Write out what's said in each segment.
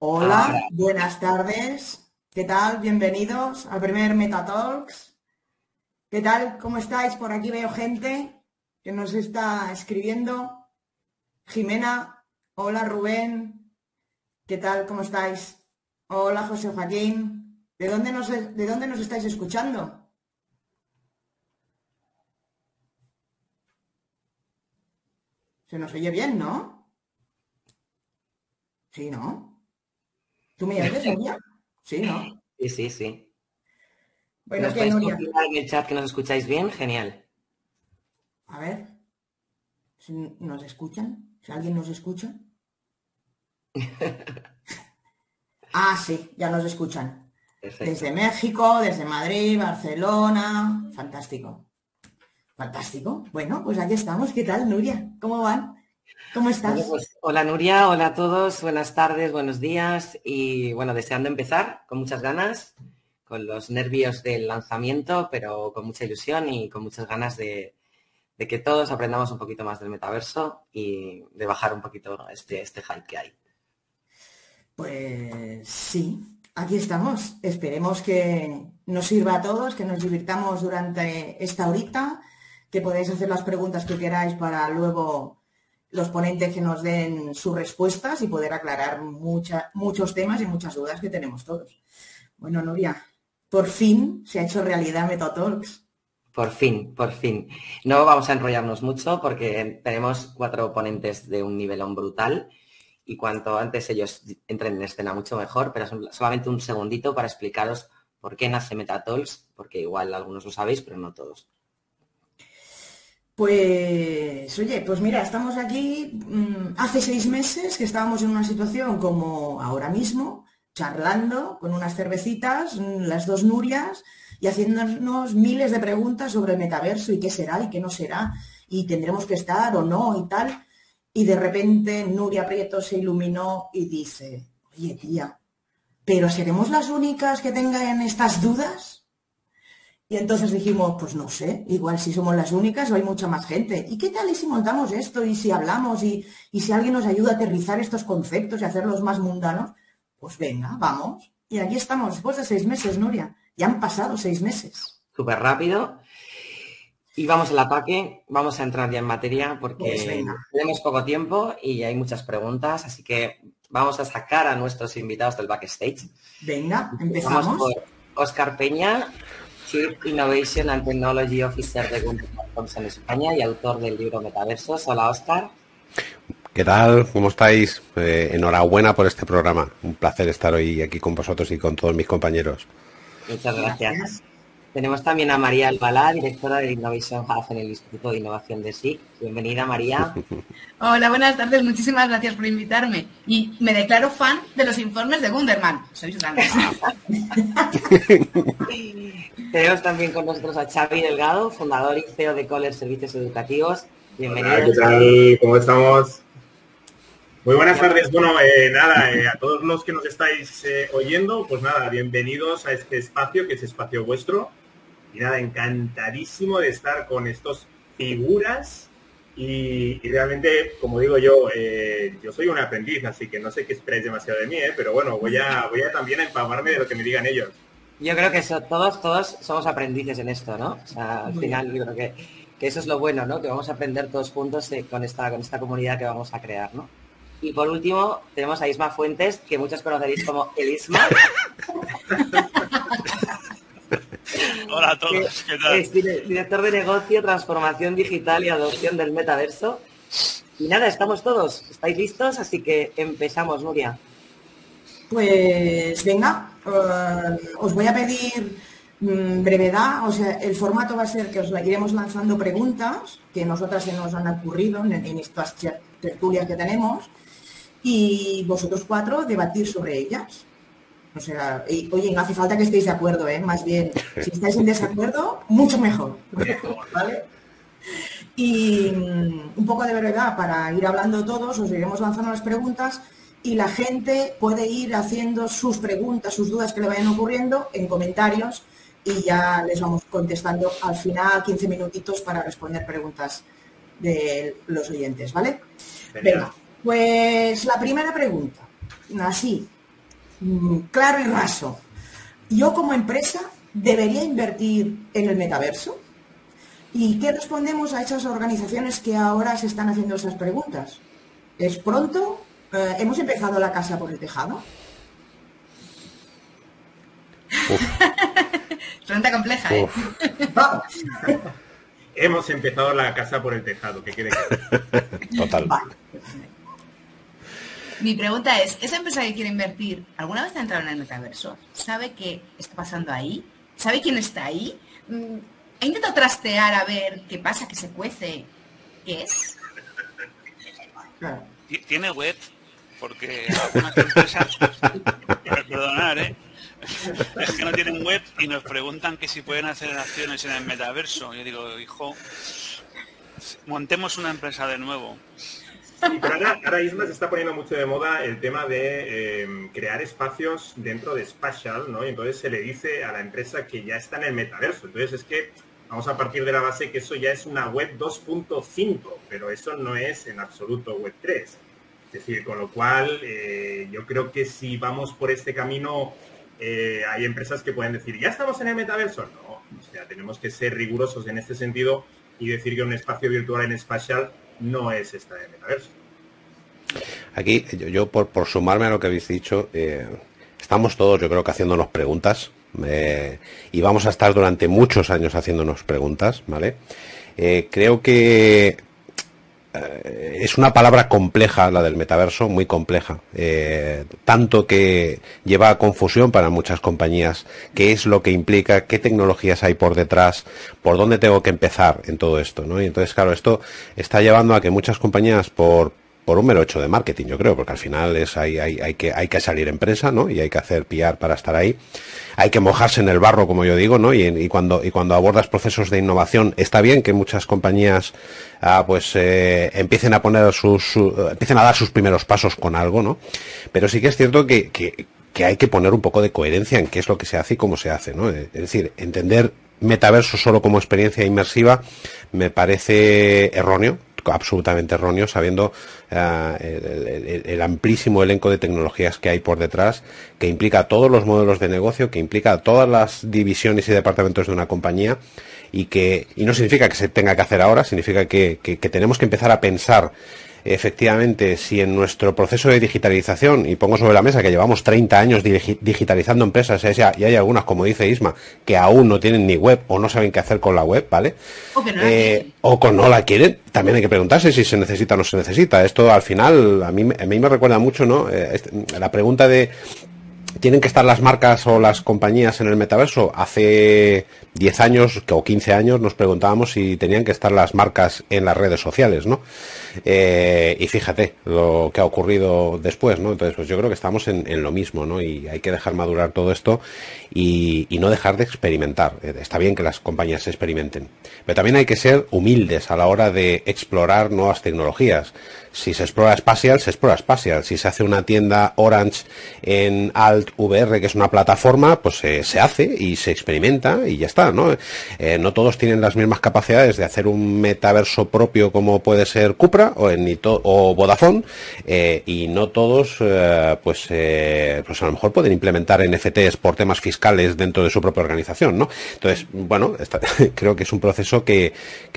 Hola, buenas tardes. ¿Qué tal? Bienvenidos al primer Metatalks. ¿Qué tal? ¿Cómo estáis? Por aquí veo gente que nos está escribiendo. Jimena, hola Rubén. ¿Qué tal? ¿Cómo estáis? Hola José Joaquín. ¿De dónde nos, de dónde nos estáis escuchando? Se nos oye bien, ¿no? Sí, ¿no? ¿Tú me oyes, Nuria? Sí, ¿no? Sí, sí, sí. Bueno, ¿Nos ¿qué, podéis Nuria? en el chat que nos escucháis bien? Genial. A ver. si ¿Nos escuchan? ¿Si alguien nos escucha? Ah, sí, ya nos escuchan. Perfecto. Desde México, desde Madrid, Barcelona. Fantástico. Fantástico. Bueno, pues aquí estamos. ¿Qué tal, Nuria? ¿Cómo van? ¿Cómo estás? Bueno, pues, hola Nuria, hola a todos, buenas tardes, buenos días y bueno, deseando empezar con muchas ganas, con los nervios del lanzamiento, pero con mucha ilusión y con muchas ganas de, de que todos aprendamos un poquito más del metaverso y de bajar un poquito este, este hype que hay. Pues sí, aquí estamos. Esperemos que nos sirva a todos, que nos divirtamos durante esta horita, que podáis hacer las preguntas que queráis para luego los ponentes que nos den sus respuestas y poder aclarar muchos temas y muchas dudas que tenemos todos. Bueno, Nuria, por fin se ha hecho realidad MetaTalks. Por fin, por fin. No vamos a enrollarnos mucho porque tenemos cuatro ponentes de un nivelón brutal y cuanto antes ellos entren en escena mucho mejor, pero solamente un segundito para explicaros por qué nace Metatalks, porque igual algunos lo sabéis, pero no todos. Pues, oye, pues mira, estamos aquí mm, hace seis meses que estábamos en una situación como ahora mismo, charlando con unas cervecitas, mm, las dos Nurias, y haciéndonos miles de preguntas sobre el metaverso y qué será y qué no será, y tendremos que estar o no y tal. Y de repente Nuria Prieto se iluminó y dice, oye tía, ¿pero seremos las únicas que tengan estas dudas? Y entonces dijimos, pues no sé, igual si somos las únicas o hay mucha más gente. ¿Y qué tal y si montamos esto y si hablamos y, y si alguien nos ayuda a aterrizar estos conceptos y hacerlos más mundanos? Pues venga, vamos. Y aquí estamos, después de seis meses, Nuria. Ya han pasado seis meses. Súper rápido. Y vamos al ataque, vamos a entrar ya en materia porque Pues tenemos poco tiempo y hay muchas preguntas, así que vamos a sacar a nuestros invitados del backstage. Venga, Vamos empezamos. por Oscar Peña, Chief Innovation and Technology Officer de Gunter Thompson España y autor del libro Metaversos. Hola, Oscar. ¿Qué tal? ¿Cómo estáis? Eh, enhorabuena por este programa. Un placer estar hoy aquí con vosotros y con todos mis compañeros. Muchas gracias. Gracias. Tenemos también a María Albalá, directora del Innovation Hub en el Instituto de Innovación de SIC. Bienvenida, María. Hola, buenas tardes. Muchísimas gracias por invitarme. Y me declaro fan de los informes de Gunderman. Sois grandes. Tenemos también con nosotros a Xavi Delgado, fundador y CEO de Coller Servicios Educativos. Bienvenido. Hola, ¿qué tal? ¿Cómo estamos? Muy buenas tardes. Bueno, eh, nada, eh, a todos los que nos estáis eh, oyendo, pues nada, bienvenidos a este espacio, que es espacio vuestro. Y nada, encantadísimo de estar con estos figuras. Y, y realmente, como digo yo, yo soy un aprendiz, así que no sé qué esperáis demasiado de mí, eh, pero bueno, voy a, voy a también a empaparme de lo que me digan ellos. Yo creo que todos, todos somos aprendices en esto, ¿no? O sea, al final yo creo que, que eso es lo bueno, ¿no? Que vamos a aprender todos juntos con, esta, con esta comunidad que vamos a crear, ¿no? Y por último, tenemos a Isma Fuentes, que muchos conoceréis como el Isma, Hola a todos, ¿qué tal? es dire- director de negocio, transformación digital y adopción del metaverso. Y nada, estamos todos, estáis listos, así que empezamos, Nuria. Pues venga, eh, os voy a pedir mm, brevedad, o sea, el formato va a ser que os la iremos lanzando preguntas que nosotras se nos han ocurrido en, en estas tertulias que tenemos y vosotros cuatro debatir sobre ellas. O sea, y- oye, no hace falta que estéis de acuerdo, ¿eh? Más bien, si estáis en desacuerdo, mucho mejor. ¿Vale? Y mm, un poco de brevedad para ir hablando todos, os iremos lanzando las preguntas y la gente puede ir haciendo sus preguntas, sus dudas que le vayan ocurriendo en comentarios y ya les vamos contestando al final 15 minutitos para responder preguntas de los oyentes, ¿vale? Venga, pues la primera pregunta, así, mm, claro y raso. Yo como empresa debería invertir en el metaverso. ¿Y qué respondemos a esas organizaciones que ahora se están haciendo esas preguntas? ¿Es pronto? Eh, ¿Hemos empezado la casa por el tejado? Pregunta compleja, ¿eh? Hemos empezado la casa por el tejado, que quede Total. Mi pregunta es, ¿esa empresa que quiere invertir alguna vez ha entrado en el metaverso? ¿Sabe qué está pasando ahí? ¿Sabe quién está ahí? Mm, ¿Ha intentado trastear a ver qué pasa, qué se cuece? ¿Qué es? ¿Tiene web? Porque algunas empresas, perdonar, ¿eh? Es que no tienen web y nos preguntan que si pueden hacer acciones en el metaverso. Yo digo, hijo, montemos una empresa de nuevo. Pero ahora, mismo se está poniendo mucho de moda el tema de em, crear espacios dentro de Spatial, ¿no? Y entonces se le dice a la empresa que ya está en el metaverso. Entonces es que vamos a partir de la base que eso ya es una web 2.5, pero eso no es en absoluto web 3. Es decir, con lo cual eh, yo creo que si vamos por este camino, eh, hay empresas que pueden decir, ¿ya estamos en el metaverso? No, o sea, tenemos que ser rigurosos en este sentido y decir que un espacio virtual en Spatial no es esta de metaverso. Aquí, yo, por, sumarme a lo que habéis dicho, eh, estamos todos, yo creo que haciéndonos preguntas, eh, y vamos a estar durante muchos años haciéndonos preguntas, ¿vale? Eh, creo que es una palabra compleja la del metaverso, muy compleja, tanto que lleva a confusión para muchas compañías, qué es lo que implica, qué tecnologías hay por detrás, por dónde tengo que empezar en todo esto, ¿no? Y entonces, claro, esto está llevando a que muchas compañías, por, por un mero hecho de marketing, yo creo, porque al final es hay, hay, que, hay que salir en prensa, ¿no? Y hay que hacer PR para estar ahí. Hay que mojarse en el barro, como yo digo, ¿no? Y, cuando, y cuando abordas procesos de innovación, está bien que muchas compañías ah, pues eh, empiecen a poner sus, empiecen a dar sus primeros pasos con algo, ¿no? Pero sí que es cierto que, que, que hay que poner un poco de coherencia en qué es lo que se hace y cómo se hace, ¿no? Es decir, entender metaverso solo como experiencia inmersiva me parece erróneo, absolutamente erróneo, sabiendo eh, el, amplísimo elenco de tecnologías que hay por detrás, que implica todos los modelos de negocio, que implica todas las divisiones y departamentos de una compañía y que y no significa que se tenga que hacer ahora, significa que tenemos que empezar a pensar efectivamente, si en nuestro proceso de digitalización, y pongo sobre la mesa que llevamos 30 años digitalizando empresas, y hay algunas, como dice Isma, que aún no tienen ni web o no saben qué hacer con la web, ¿vale? O que no la eh, quieren. no la quieren, también hay que preguntarse si se necesita o no se necesita. Esto al final, a mí, a mí me recuerda mucho, ¿no? Eh, este, la pregunta de ¿Tienen que estar las marcas o las compañías en el metaverso? Hace 10 años o 15 años nos preguntábamos si tenían que estar las marcas en las redes sociales, ¿no? Eh, y fíjate lo que ha ocurrido después, ¿no? Entonces, pues yo creo que estamos en, lo mismo, ¿no? Y hay que dejar madurar todo esto y, y, no dejar de experimentar. Eh, está bien que las compañías experimenten, pero también hay que ser humildes a la hora de explorar nuevas tecnologías. Si se explora Spatial, se explora Spatial. Si se hace una tienda Orange en Alt VR, que es una plataforma, pues se hace y se experimenta y ya está, ¿no? Eh, no todos tienen las mismas capacidades de hacer un metaverso propio como puede ser Cupra o, en, o Vodafone eh, y no todos, eh, pues, pues a lo mejor pueden implementar NFTs por temas fiscales dentro de su propia organización, ¿no? Entonces, bueno, creo que es un proceso que,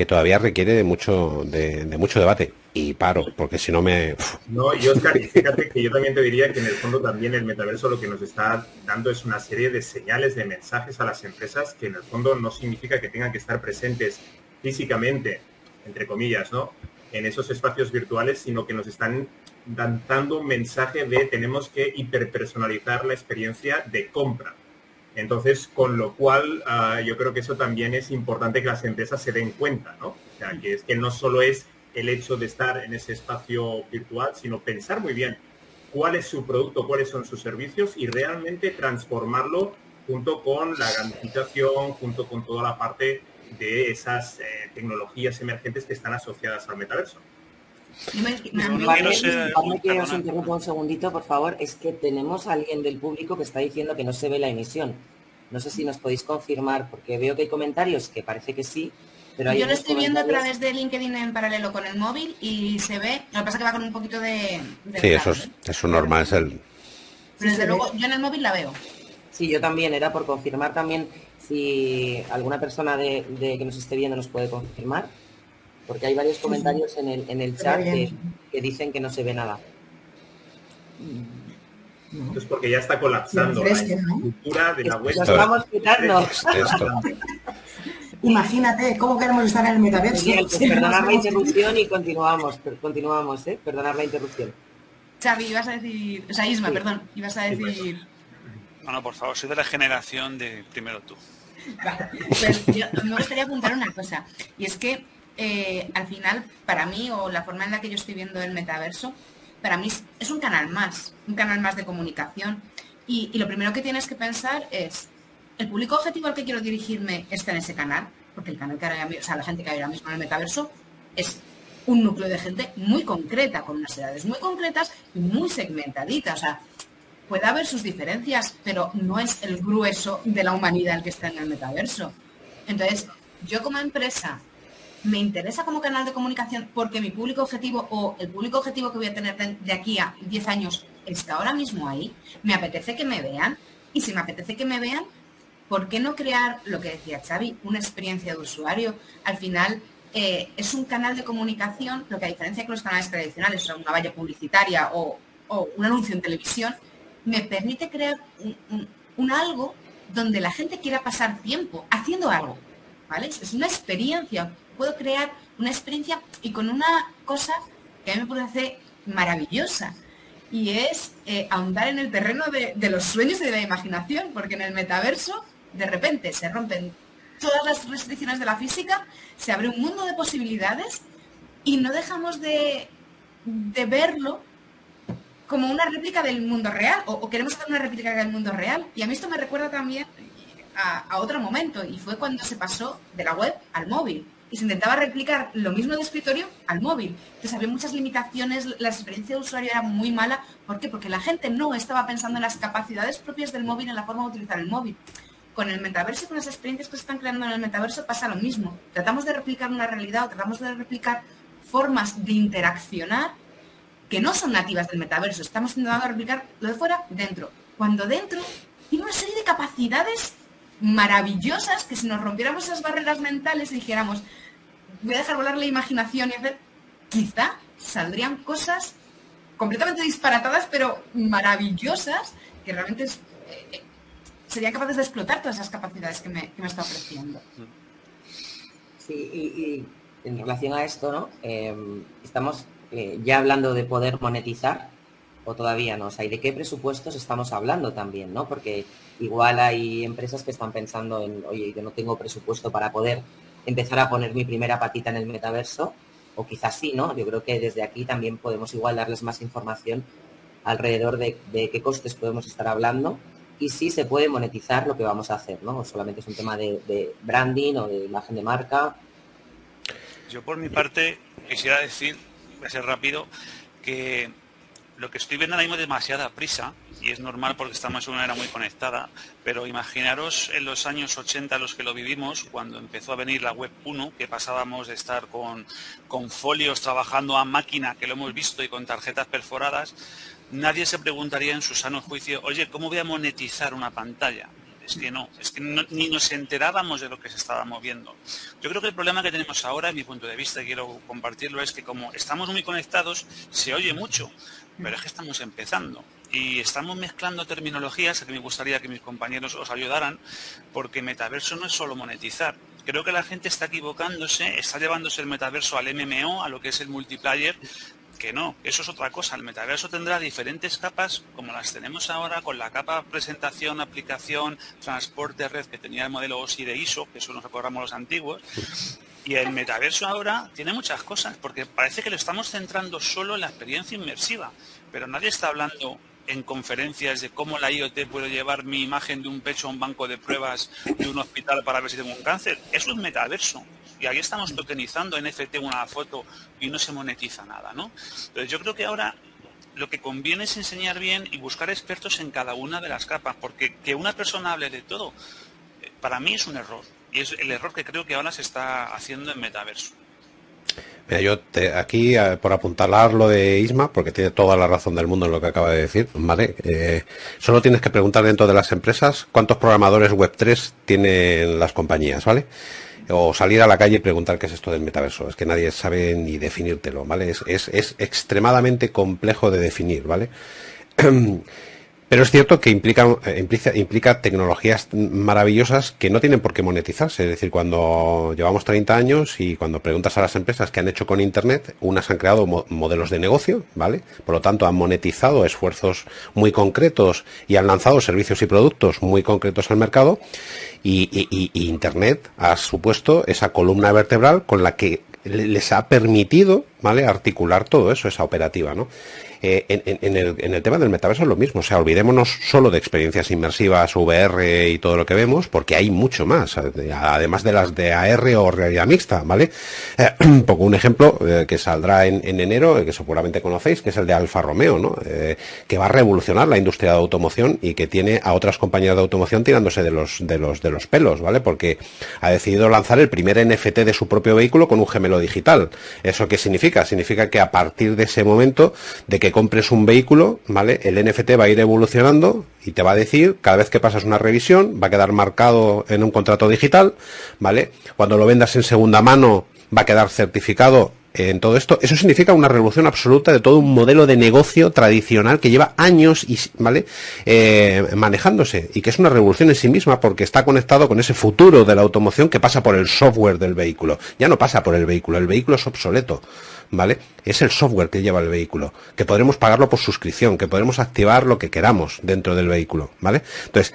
todavía requiere de mucho, de mucho debate y paro, porque si no me... No, y Oscar, fíjate que yo también te diría que en el fondo también el metaverso lo que nos está dando es una serie de señales, de mensajes a las empresas que en el fondo no significa que tengan que estar presentes físicamente, entre comillas, ¿no? En esos espacios virtuales, sino que nos están dando un mensaje de tenemos que hiperpersonalizar la experiencia de compra. Entonces, con lo cual, ah, yo creo que eso también es importante que las empresas se den cuenta, ¿no? O sea, que es que no solo es el hecho de estar en ese espacio virtual, sino pensar muy bien cuál es su producto, cuáles son sus servicios y realmente transformarlo junto con la gamificación, junto con toda la parte de esas eh, tecnologías emergentes que están asociadas al metaverso. que os interrumpa un segundito, por favor. Es que tenemos a alguien del público que está diciendo que no se ve la emisión. No sé si nos podéis confirmar, porque veo que hay comentarios que parece que sí, yo lo estoy viendo a través de LinkedIn en paralelo con el móvil y se ve, lo que pasa es que va con un poquito de... sí, eso es, eso normal, es el... Pero desde luego yo en el móvil la veo. Sí, yo también, era por confirmar también si alguna persona de, que nos esté viendo nos puede confirmar, porque hay varios comentarios en el, en el chat que, dicen que no se ve nada. Es porque ya está colapsando la estructura de la web. estamos quitando. Imagínate cómo queremos estar en el metaverso. Pues perdonar la interrupción y continuamos, continuamos, ¿eh? Perdonar la interrupción. Xavi, ibas a decir, o sea, Isma, perdón, ibas a decir... No, no, por favor, soy de la generación de primero tú. Pues yo me gustaría apuntar una cosa, y es que eh, al final, para mí, o la forma en la que yo estoy viendo el metaverso, para mí es un canal más, un canal más de comunicación. Y, y, lo primero que tienes que pensar es, ¿el público objetivo al que quiero dirigirme está en ese canal? Porque el canal que ahora, o sea, la gente que hay ahora mismo en el metaverso es un núcleo de gente muy concreta, con unas edades muy concretas y muy segmentaditas. O sea, puede haber sus diferencias, pero no es el grueso de la humanidad el que está en el metaverso. Entonces, yo como empresa me interesa como canal de comunicación porque mi público objetivo o el público objetivo que voy a tener de aquí a 10 años está ahora mismo ahí, me apetece que me vean y si me apetece que me vean, ¿por qué no crear lo que decía Xavi, una experiencia de usuario? Al final eh, es un canal de comunicación, lo que a diferencia que los canales tradicionales, son una valla publicitaria o, un anuncio en televisión, me permite crear un, algo donde la gente quiera pasar tiempo haciendo algo, ¿vale? Es una experiencia, puedo crear una experiencia y con una cosa que a mí me parece maravillosa y es eh, ahondar en el terreno de, de, los sueños y de la imaginación, porque en el metaverso de repente se rompen todas las restricciones de la física, se abre un mundo de posibilidades y no dejamos de, de verlo como una réplica del mundo real, o, queremos hacer una réplica del mundo real. Y a mí esto me recuerda también a, otro momento, y fue cuando se pasó de la web al móvil. Y se intentaba replicar lo mismo de escritorio al móvil. Entonces había muchas limitaciones, la experiencia de usuario era muy mala. ¿Por qué? Porque la gente no estaba pensando en las capacidades propias del móvil, en la forma de utilizar el móvil. Con el metaverso con las experiencias que se están creando en el metaverso pasa lo mismo. Tratamos de replicar una realidad o tratamos de replicar formas de interaccionar que no son nativas del metaverso. Estamos intentando replicar lo de fuera dentro. Cuando dentro tiene una serie de capacidades maravillosas que si nos rompiéramos esas barreras mentales y dijéramos, voy a dejar volar la imaginación y hacer, quizá saldrían cosas completamente disparatadas, pero maravillosas, que realmente eh, serían capaces de explotar todas esas capacidades que me, está ofreciendo. Sí, y, en relación a esto, ¿no? Em, estamos eh, ya hablando de poder monetizar o todavía no? O sea, ¿y de qué presupuestos estamos hablando también, no? Porque igual hay empresas que están pensando en, oye, yo no tengo presupuesto para poder empezar a poner mi primera patita en el metaverso, o quizás sí, ¿no? Yo creo que desde aquí también podemos igual darles más información alrededor de, qué costes podemos estar hablando y si se puede monetizar lo que vamos a hacer, ¿no? O solamente es un tema de, branding o de imagen de marca. Yo por mi parte quisiera decir voy a ser rápido, que lo que estoy viendo ahora mismo demasiada prisa y es normal porque estamos en una era muy conectada, pero imaginaros en los años 80 los que lo vivimos, cuando empezó a venir la web 1, que pasábamos de estar con, con folios trabajando a máquina, que lo hemos visto, y con tarjetas perforadas, nadie se preguntaría en su sano juicio, oye, ¿cómo voy a monetizar una pantalla? Es que no, es que ni nos enterábamos de lo que se estaba moviendo. Yo creo que el problema que tenemos ahora, en mi punto de vista, y quiero compartirlo, es que como estamos muy conectados, se oye mucho, pero es que estamos empezando. Y estamos mezclando terminologías que me gustaría que mis compañeros os ayudaran, porque metaverso no es solo monetizar. Creo que la gente está equivocándose, está llevándose el metaverso al MMO, a lo que es el multiplayer, que no, eso es otra cosa. El metaverso tendrá diferentes capas como las tenemos ahora con la capa presentación, aplicación, transporte, red que tenía el modelo OSI de ISO, que eso nos recordamos los antiguos. Y el metaverso ahora tiene muchas cosas, porque parece que lo estamos centrando solo en la experiencia inmersiva, pero nadie está hablando en conferencias de cómo la IoT puede llevar mi imagen de un pecho a un banco de pruebas de un hospital para ver si tengo un cáncer. Eso es metaverso y ahí estamos tokenizando NFT una foto y no se monetiza nada, ¿no? Entonces yo creo que ahora lo que conviene es enseñar bien y buscar expertos en cada una de las capas, porque que una persona hable de todo, eh, para mí es un error. Y es el error que creo que ahora se está haciendo en metaverso. yo te, aquí, eh, por apuntalar lo de Isma, porque tiene toda la razón del mundo en lo que acaba de decir, ¿vale? Eh, solo tienes que preguntar dentro de las empresas cuántos programadores web 3 tienen las compañías, ¿vale? O salir a la calle y preguntar qué es esto del metaverso. Es que nadie sabe ni definírtelo, ¿vale? Es, es, es extremadamente complejo de definir, ¿vale? Pero es cierto que implica, eh, implica, tecnologías maravillosas que no tienen por qué monetizarse. Es decir, cuando llevamos 30 años y cuando preguntas a las empresas qué han hecho con Internet, unas han creado modelos de negocio, ¿vale? Por lo tanto, han monetizado esfuerzos muy concretos y han lanzado servicios y productos muy concretos al mercado. Y, y Internet ha supuesto esa columna vertebral con la que les ha permitido, ¿vale? Articular todo eso, esa operativa, ¿no? Eh, en, el, tema del metaverso es lo mismo, o sea, olvidémonos solo de experiencias inmersivas, VR y todo lo que vemos, porque hay mucho más, además de las de AR o realidad mixta, ¿vale? Eh, pongo un ejemplo eh, que saldrá en, enero, que seguramente conocéis, que es el de Alfa Romeo, ¿no? que va a revolucionar la industria de automoción y que tiene a otras compañías de automoción tirándose de los, de los, de los pelos, ¿vale? Porque ha decidido lanzar el primer NFT de su propio vehículo con un gemelo digital. ¿Eso qué significa? Significa que a partir de ese momento de que compres un vehículo, ¿vale? El NFT va a ir evolucionando y te va a decir, cada vez que pasas una revisión, va a quedar marcado en un contrato digital, ¿vale? Cuando lo vendas en segunda mano, va a quedar certificado en todo esto. Eso significa una revolución absoluta de todo un modelo de negocio tradicional que lleva años y, ¿vale? Eh, manejándose y que es una revolución en sí misma porque está conectado con ese futuro de la automoción que pasa por el software del vehículo. Ya no pasa por el vehículo, el vehículo es obsoleto. ¿vale? Es el software que lleva el vehículo, que podremos pagarlo por suscripción, que podremos activar lo que queramos dentro del vehículo, ¿vale? Entonces,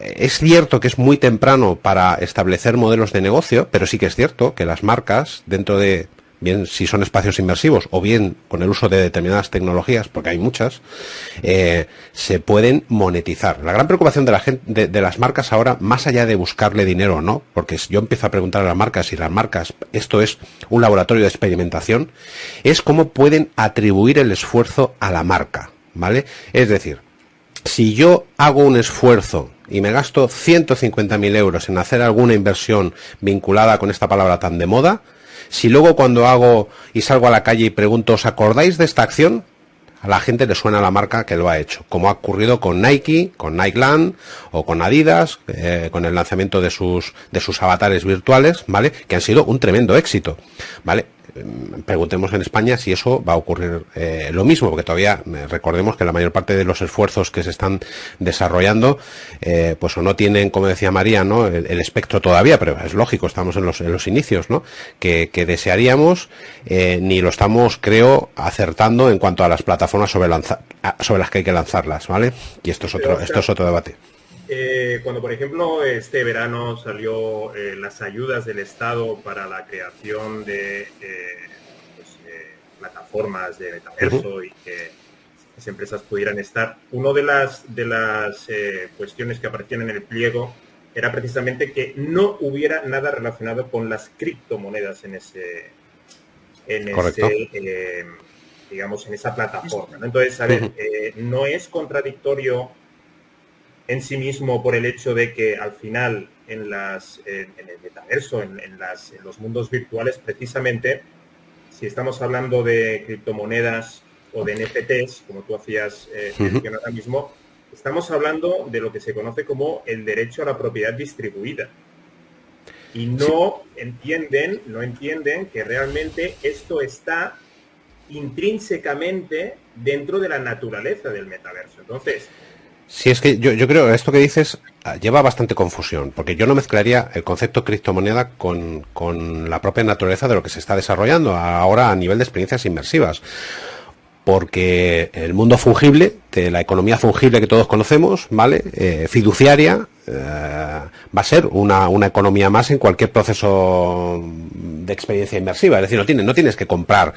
es cierto que es muy temprano para establecer modelos de negocio, pero sí que es cierto que las marcas, dentro de bien si son espacios inmersivos o bien con el uso de determinadas tecnologías, porque hay muchas, eh, se pueden monetizar. La gran preocupación de, de, las marcas ahora, más allá de buscarle dinero o no, porque yo empiezo a preguntar a las marcas si las marcas, esto es un laboratorio de experimentación, es cómo pueden atribuir el esfuerzo a la marca, ¿vale? Es decir, si yo hago un esfuerzo y me gasto 150.000 euros en hacer alguna inversión vinculada con esta palabra tan de moda, si luego cuando hago y salgo a la calle y pregunto, ¿os acordáis de esta acción? A la gente le suena la marca que lo ha hecho, como ha ocurrido con Nike, con Nikeland o con Adidas, eh, con el lanzamiento de sus, de sus avatares virtuales, ¿vale? Que han sido un tremendo éxito, ¿vale? Preguntemos en España si eso va a ocurrir eh, lo mismo, porque todavía eh, recordemos que la mayor parte de los esfuerzos que se están desarrollando, eh, pues o no tienen, como decía María, ¿no? El, espectro todavía, pero es lógico, estamos en los, en los inicios, ¿no? Que, desearíamos, ni lo estamos, creo, acertando en cuanto a las plataformas sobre, sobre las que hay que lanzarlas, ¿vale? Y esto es otro, esto es otro debate. Eh, cuando, por ejemplo, este verano salió eh, las ayudas del Estado para la creación de eh, pues, plataformas de metaverso y que las empresas pudieran estar, una de las, de las cuestiones que aparecían en el pliego era precisamente que no hubiera nada relacionado con las criptomonedas en ese, en ese digamos, en esa plataforma. Entonces, a ver, no es contradictorio en sí mismo por el hecho de que al final en, las, en, el metaverso, en, las, en, los mundos virtuales, precisamente, si estamos hablando de criptomonedas o de NFTs, como tú hacías eh, ahora mismo, estamos hablando de lo que se conoce como el derecho a la propiedad distribuida. Y no entienden, no entienden que realmente esto está intrínsecamente dentro de la naturaleza del metaverso. Entonces, Sí, es que yo, yo creo esto que dices ah, lleva bastante confusión, porque yo no mezclaría el concepto criptomoneda con, con la propia naturaleza de lo que se está desarrollando ahora a nivel de experiencias inmersivas porque el mundo fungible, de la economía fungible que todos conocemos, ¿vale? Eh, fiduciaria, eh, va a ser una, una, economía más en cualquier proceso de experiencia inmersiva. Es decir, no no tienes que comprar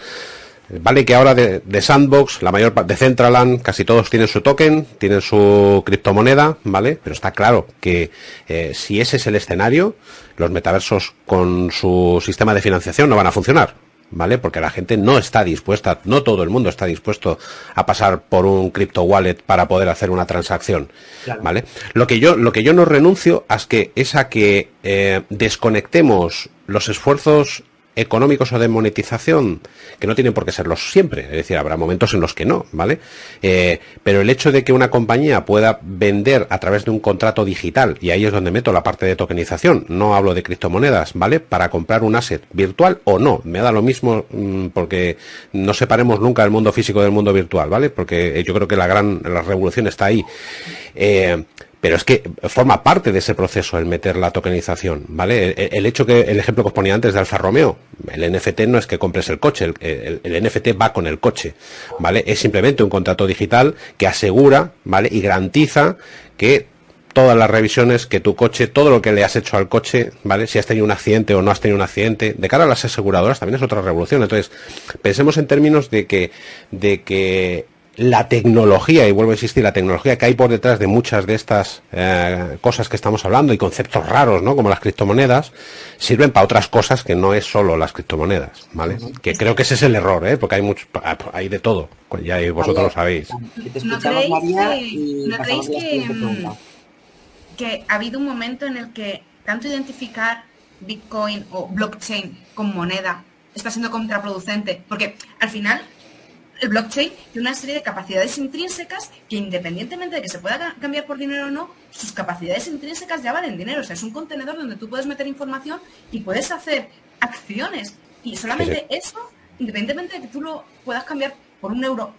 Vale que ahora de, Sandbox, la mayor parte de Centraland, casi todos tienen su token, tienen su criptomoneda, ¿vale? Pero está claro que eh, si ese es el escenario, los metaversos con su sistema de financiación no van a funcionar, ¿vale? Porque la gente no está dispuesta, no todo el mundo está dispuesto a pasar por un crypto wallet para poder hacer una transacción, ¿vale? Lo que yo, lo que yo no renuncio es que es a que eh, desconectemos los esfuerzos económicos o de monetización, que no tienen por qué serlos siempre, es decir, habrá momentos en los que no, ¿vale? Eh, pero el hecho de que una compañía pueda vender a través de un contrato digital, y ahí es donde meto la parte de tokenización, no hablo de criptomonedas, ¿vale? Para comprar un asset virtual o no, me da lo mismo mm, porque no separemos nunca el mundo físico del mundo virtual, ¿vale? Porque yo creo que la gran, la revolución está ahí. Eh, pero es que forma parte de ese proceso el meter la tokenización, ¿vale? El, hecho que, el ejemplo que os ponía antes de Alfa Romeo, el NFT no es que compres el coche, el, NFT va con el coche, ¿vale? Es simplemente un contrato digital que asegura, ¿vale? Y garantiza que todas las revisiones que tu coche, todo lo que le has hecho al coche, ¿vale? Si has tenido un accidente o no has tenido un accidente, de cara a las aseguradoras también es otra revolución. Entonces, pensemos en términos de que, de que la tecnología, y vuelvo a insistir, la tecnología que hay por detrás de muchas de estas eh, cosas que estamos hablando y conceptos raros, ¿no? Como las criptomonedas, sirven para otras cosas que no es solo las criptomonedas, ¿vale? Que creo que ese es el error, ¿eh? Porque hay mucho, ah, pues hay de todo, ya vosotros lo sabéis. ¿No creéis, que, mm, que ha habido un momento en el que tanto identificar Bitcoin o blockchain como moneda está siendo contraproducente? Porque al final el blockchain tiene una serie de capacidades intrínsecas que independientemente de que se pueda cambiar por dinero o no, sus capacidades intrínsecas ya valen dinero. O sea, es un contenedor donde tú puedes meter información y puedes hacer acciones. Y solamente eso, independientemente de que tú lo puedas cambiar por un euro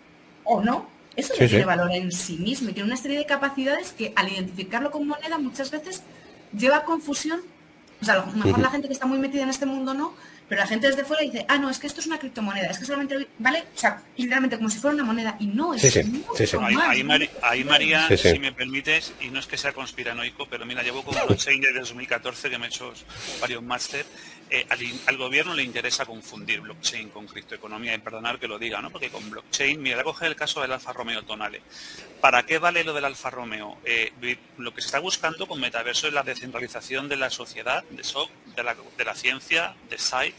o no, eso tiene valor en sí mismo y tiene una serie de capacidades que al identificarlo con moneda muchas veces lleva a confusión. O sea, a lo mejor la gente que está muy metida en este mundo no, pero la gente desde fuera dice, ah, no, es que esto es una criptomoneda, es que solamente vale, o sea, literalmente como si fuera una moneda, y no, es sí, ahí, María, si me permites, y no es que sea conspiranoico, pero mira, llevo como blockchain desde 2014 que me he hecho varios máster, eh, al, gobierno le interesa confundir blockchain con criptoeconomía, y perdonar que lo diga, ¿no? Porque con blockchain, mira, coger el caso del Alfa Romeo Tonale. ¿Para qué vale lo del Alfa Romeo? Eh, lo que se está buscando con metaverso es la descentralización de la sociedad, de, SOC, la, de la ciencia, de SAI,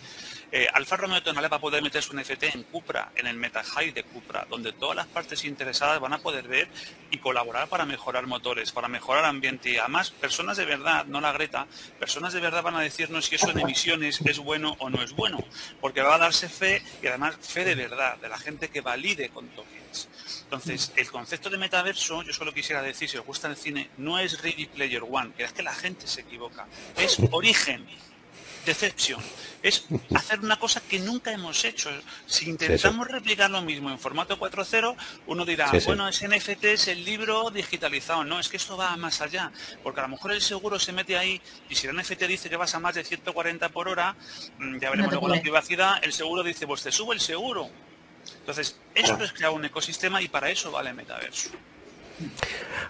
eh, Alfa Romeo Tonale va a poder meter su NFT en Cupra, en el MetaHigh de Cupra, donde todas las partes interesadas van a poder ver y colaborar para mejorar motores, para mejorar ambiente. Y además, personas de verdad, no la Greta, personas de verdad van a decirnos si eso en emisiones es bueno o no es bueno, porque va a darse fe y además fe de verdad, de la gente que valide con tokens. Entonces, el concepto de metaverso, yo solo quisiera decir, si os gusta el cine, no es Ready Player One, que es que la gente se equivoca, es origen decepción. Es hacer una cosa que nunca hemos hecho. Si intentamos replicar lo mismo en formato 4.0, uno dirá, bueno, ese NFT es el libro digitalizado. No, es que esto va más allá. Porque a lo mejor el seguro se mete ahí y si el NFT dice que vas a más de 140 por hora, mm, ya veremos luego la privacidad, el seguro dice, pues te sube el seguro. Entonces, esto es crear un ecosistema y para eso vale el metaverso.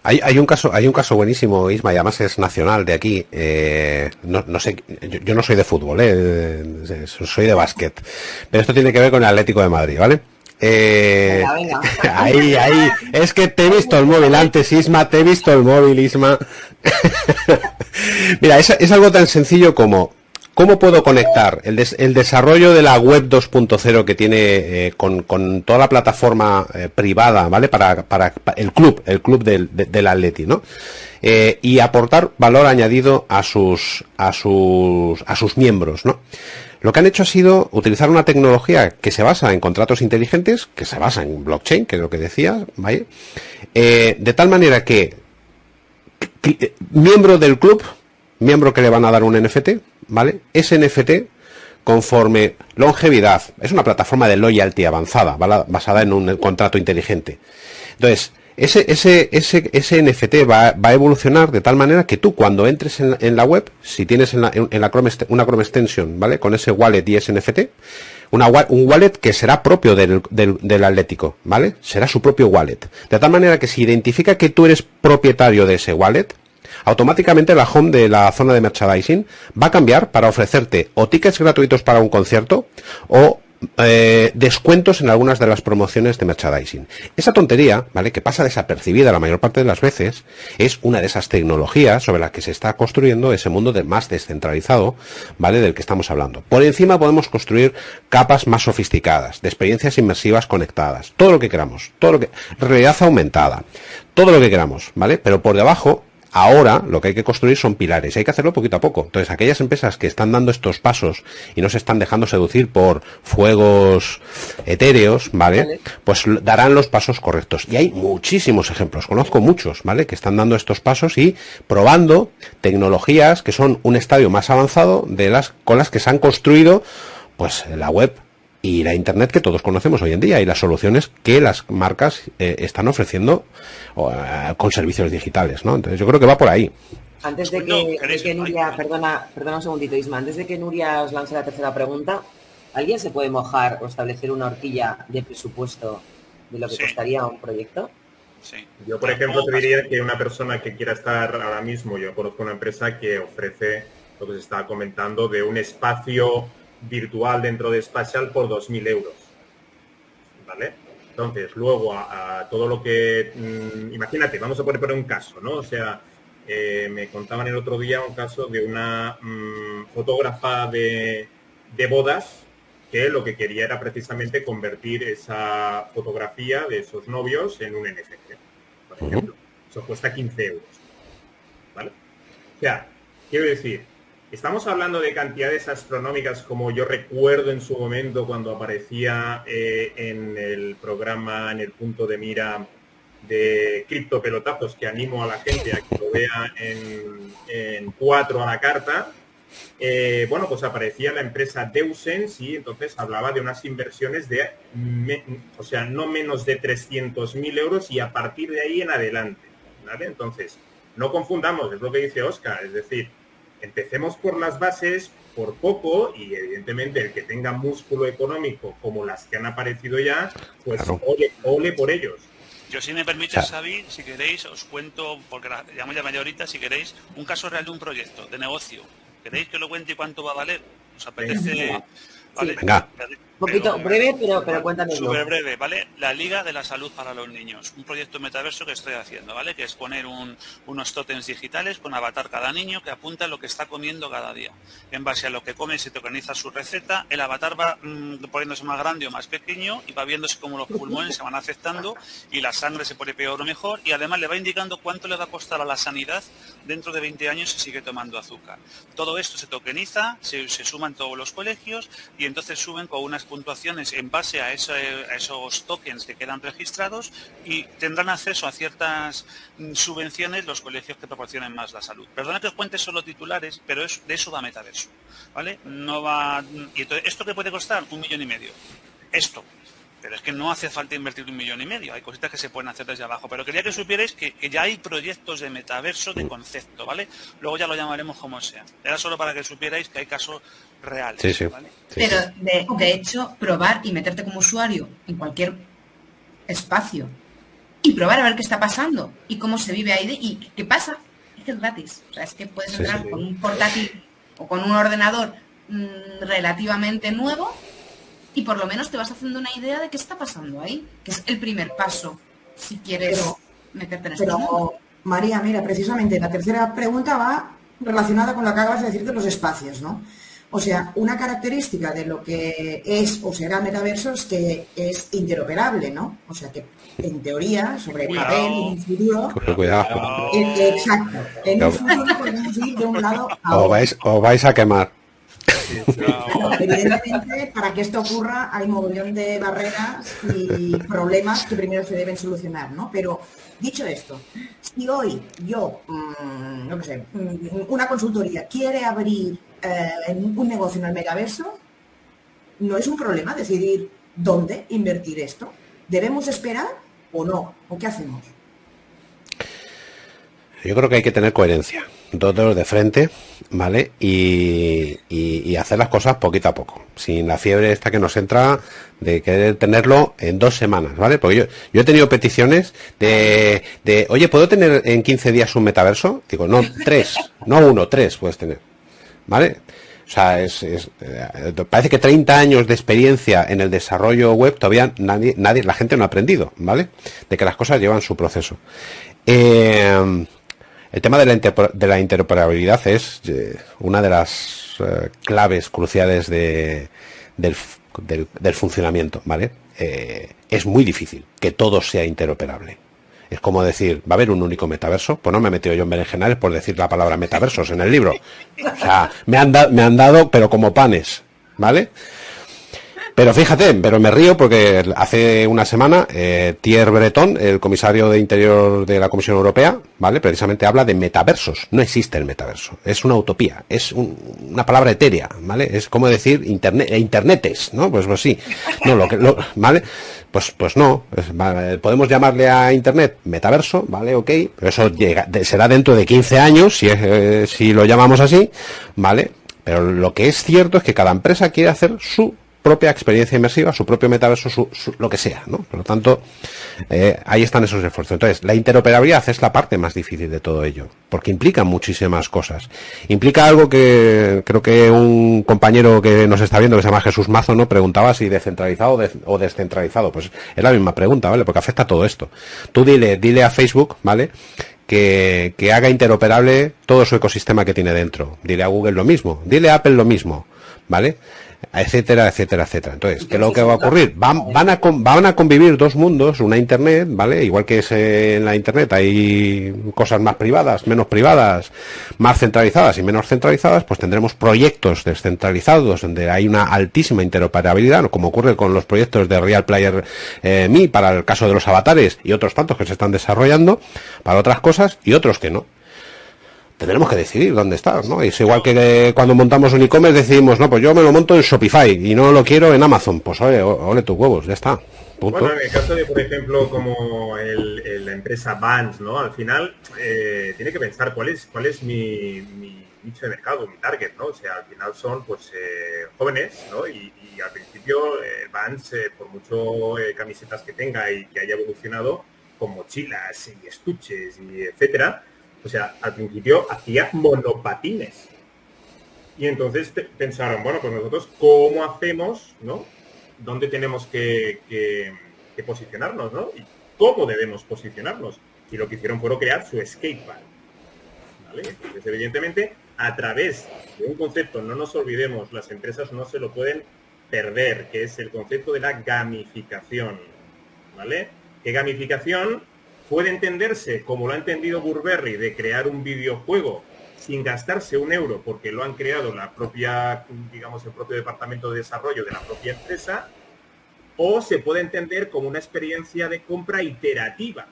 Hay, un caso, hay un caso buenísimo, Isma, y además es nacional de aquí. Eh, no, sé, yo, no soy de fútbol, eh, soy de básquet, pero esto tiene que ver con el Atlético de Madrid, ¿vale? Eh, ahí, ahí, es que te he visto el móvil antes, Isma, te he visto el móvil, Isma. Mira, es algo tan sencillo como ¿Cómo puedo conectar el, desarrollo de la web 2.0 que tiene eh, con, toda la plataforma eh, privada, ¿vale? Para, el club, el club del, del Atleti, ¿no? Eh, y aportar valor añadido a sus, miembros, ¿no? Lo que han hecho ha sido utilizar una tecnología que se basa en contratos inteligentes, que se basa en blockchain, que es lo que decías, ¿vale? de tal manera que miembro del club, miembro que le van a dar un NFT, ¿vale? Ese NFT, conforme longevidad, es una plataforma de loyalty avanzada, basada en un contrato inteligente. Entonces, ese, ese, NFT va, a evolucionar de tal manera que tú cuando entres en, la web, si tienes en la, Chrome, una Chrome Extension, ¿vale? Con ese wallet y ese NFT, un wallet que será propio del, del, Atlético, ¿vale? Será su propio wallet. De tal manera que si identifica que tú eres propietario de ese wallet, automáticamente la home de la zona de merchandising va a cambiar para ofrecerte o tickets gratuitos para un concierto o eh, descuentos en algunas de las promociones de merchandising. Esa tontería, ¿vale? Que pasa desapercibida la mayor parte de las veces, es una de esas tecnologías sobre las que se está construyendo ese mundo de más descentralizado, ¿vale? Del que estamos hablando. Por encima podemos construir capas más sofisticadas, de experiencias inmersivas conectadas, todo lo que queramos, todo lo que, realidad aumentada, todo lo que queramos, ¿vale? Pero por debajo Ahora lo que hay que construir son pilares y hay que hacerlo poquito a poco. Entonces, aquellas empresas que están dando estos pasos y no se están dejando seducir por fuegos etéreos, ¿vale? Pues darán los pasos correctos. Y hay muchísimos ejemplos, conozco muchos, ¿vale? Que están dando estos pasos y probando tecnologías que son un estadio más avanzado de las con las que se han construido pues la web y la Internet que todos conocemos hoy en día y las soluciones que las marcas eh, están ofreciendo eh, con servicios digitales, ¿no? Entonces yo creo que va por ahí. Antes de que, Nuria, perdona, perdona un segundito, Isma, antes de que Nuria os lance la tercera pregunta, ¿alguien se puede mojar o establecer una horquilla de presupuesto de lo que costaría un proyecto? Sí. Yo, por ejemplo, te diría que una persona que quiera estar ahora mismo, yo conozco una empresa que ofrece lo que se estaba comentando de un espacio virtual dentro de Spatial por 2.000 euros. ¿Vale? Entonces, luego a, todo lo que... Mm, imagínate, vamos a poner por un caso, ¿no? O sea, eh, me contaban el otro día un caso de una mm, fotógrafa de, bodas que lo que quería era precisamente convertir esa fotografía de esos novios en un NFT, por ejemplo. Eso cuesta 15 euros. ¿Vale? O sea, quiero decir, Estamos hablando de cantidades astronómicas como yo recuerdo en su momento cuando aparecía eh, en el programa, en el punto de mira de criptopelotazos que animo a la gente a que lo vea en, cuatro a la carta. Eh, bueno, pues aparecía la empresa Deusens y entonces hablaba de unas inversiones de, o sea, no menos de 300.000 euros y a partir de ahí en adelante. Entonces, no confundamos, es lo que dice Oscar, es decir, empecemos por las bases, por poco, y evidentemente el que tenga músculo económico como las que han aparecido ya, pues ole, por ellos. Yo si me permite, Xavi, si queréis, os cuento, porque ya me ahorita, si queréis, un caso real de un proyecto, de negocio. ¿Queréis que lo cuente y cuánto va a valer? ¿Os apetece? Venga. Un poquito breve, pero, pero cuéntame. Súper breve, ¿vale? La Liga de la Salud para los Niños. Un proyecto metaverso que estoy haciendo, ¿vale? Que es poner unos tótems digitales con avatar cada niño que apunta a lo que está comiendo cada día. En base a lo que come se te organiza su receta, el avatar va mm, poniéndose más grande o más pequeño y va viéndose cómo los pulmones se van afectando y la sangre se pone peor o mejor y además le va indicando cuánto le va a costar a la sanidad dentro de 20 años si sigue tomando azúcar. Todo esto se tokeniza, se, se suma en todos los colegios y entonces suben con unas puntuaciones en base a, esos tokens que quedan registrados y tendrán acceso a ciertas mm, subvenciones los colegios que proporcionen más la salud. Perdona que os cuente solo titulares, pero es, de eso va Metaverso. ¿Vale? No va. Y ¿esto qué puede costar? Un millón y medio. Esto, pero es que no hace falta invertir un millón y medio, hay cositas que se pueden hacer desde abajo. Pero quería que supierais que, ya hay proyectos de metaverso de concepto, ¿vale? Luego ya lo llamaremos como sea. Era solo para que supierais que hay casos reales. Sí, sí. Pero de, hecho, probar y meterte como usuario en cualquier espacio y probar a ver qué está pasando y cómo se vive ahí y qué pasa. Es que es gratis. O sea, es que puedes entrar con un portátil o con un ordenador mm, relativamente nuevo y por lo menos te vas haciendo una idea de qué está pasando ahí, que es el primer paso si quieres meterte en pero, María, mira, precisamente la tercera pregunta va relacionada con lo que acabas de decir de los espacios, ¿no? O sea, una característica de lo que es o será metaverso es que es interoperable, ¿no? O sea, que en teoría, sobre el papel, en un futuro... Cuidado. exacto. En un futuro podemos ir de un lado a otro. vais, o vais a quemar evidentemente, para que esto ocurra hay mogollón de barreras y problemas que primero se deben solucionar, ¿no? Pero dicho esto, si hoy yo, mm, no sé, mm, una consultoría quiere abrir eh, un negocio en el metaverso, no es un problema decidir dónde invertir esto. ¿Debemos esperar o no? ¿O qué hacemos? Yo creo que hay que tener coherencia, dos dedos de frente, ¿vale? Y, hacer las cosas poquito a poco, sin la fiebre esta que nos entra de querer tenerlo en dos semanas, ¿vale? Porque yo, yo he tenido peticiones de, de, oye, ¿puedo tener en 15 días un metaverso? Digo, no, tres, no uno, tres puedes tener, ¿vale? O sea, es, es eh, parece que 30 años de experiencia en el desarrollo web todavía nadie, nadie, la gente no ha aprendido, ¿vale? De que las cosas llevan su proceso. Eh, el tema de la, interoperabilidad es eh, una de las eh, claves cruciales del, funcionamiento, ¿vale? Eh, es muy difícil que todo sea interoperable. Es como decir, ¿va a haber un único metaverso? Pues no me he metido yo en berenjenales por decir la palabra metaversos en el libro. O sea, me han, me han dado, pero como panes, ¿vale? Pero fíjate, pero me río porque hace una semana eh, Thierry Breton, el comisario de Interior de la Comisión Europea, ¿vale? Precisamente habla de metaversos. No existe el metaverso. Es una utopía. Es una palabra etérea, ¿vale? Es como decir internet, internetes, ¿no? Pues, pues sí. No, lo que, ¿vale? Pues, pues no. podemos llamarle a internet metaverso, ¿vale? Ok. Pero eso llega, será dentro de 15 años, si, eh, si lo llamamos así, ¿vale? Pero lo que es cierto es que cada empresa quiere hacer su propia experiencia inmersiva, su propio metaverso, su, lo que sea, ¿no? Por lo tanto, eh, ahí están esos esfuerzos. Entonces, la interoperabilidad es la parte más difícil de todo ello, porque implica muchísimas cosas. Implica algo que creo que un compañero que nos está viendo, que se llama Jesús Mazo, ¿no? Preguntaba si descentralizado o descentralizado. Pues es la misma pregunta, ¿vale? Porque afecta a todo esto. Tú dile, dile a Facebook, ¿vale? Que, que haga interoperable todo su ecosistema que tiene dentro. Dile a Google lo mismo. Dile a Apple lo mismo, ¿vale? Etcétera, etcétera, etcétera. Entonces, ¿qué es lo que va a ocurrir? Van, van, a, van a convivir dos mundos, una Internet, ¿vale? Igual que es en la Internet hay cosas más privadas, menos privadas, más centralizadas y menos centralizadas, pues tendremos proyectos descentralizados donde hay una altísima interoperabilidad, como ocurre con los proyectos de Real Player eh, Me para el caso de los avatares y otros tantos que se están desarrollando para otras cosas y otros que no tendremos que decidir dónde está, ¿no? Es igual que cuando montamos un e-commerce decidimos, no, pues yo me lo monto en Shopify y no lo quiero en Amazon. Pues oye, ole tus huevos, ya está. Bueno, en el caso de, por ejemplo, como la empresa Vans, ¿no? Al final eh, tiene que pensar cuál es cuál es mi, nicho de mercado, mi target, ¿no? O sea, al final son pues eh, jóvenes, ¿no? Y, al principio eh, Vans, por mucho camisetas que tenga y que haya evolucionado con mochilas y estuches y etcétera, o sea, al principio hacía monopatines. Y entonces pensaron, bueno, pues nosotros, ¿cómo hacemos, no? ¿Dónde tenemos que, posicionarnos, no? Y cómo debemos posicionarnos. Y lo que hicieron fue crear su skatepark. ¿Vale? Entonces, evidentemente, a través de un concepto, no nos olvidemos, las empresas no se lo pueden perder, que es el concepto de la gamificación. ¿Vale? ¿Qué gamificación? Puede entenderse, como lo ha entendido Burberry, de crear un videojuego sin gastarse un euro porque lo han creado la propia, digamos, el propio departamento de desarrollo de la propia empresa, o se puede entender como una experiencia de compra iterativa.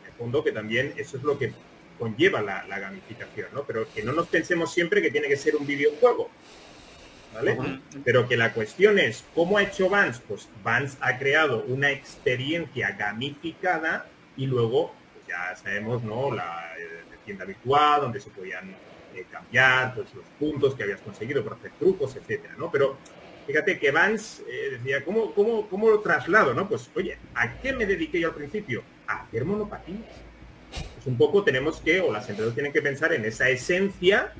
En el fondo que también eso es lo que conlleva la, gamificación, ¿no? Pero que no nos pensemos siempre que tiene que ser un videojuego. ¿Vale? Pero que la cuestión es, ¿cómo ha hecho Vans? Pues Vans ha creado una experiencia gamificada y luego pues ya sabemos no la eh, tienda virtual donde se podían eh, cambiar pues, los puntos que habías conseguido para hacer trucos etcétera no pero fíjate que Vance eh, decía ¿cómo, cómo, cómo lo traslado no pues oye a qué me dediqué yo al principio a hacer monopatines. Pues un poco tenemos que o las empresas tienen que pensar en esa esencia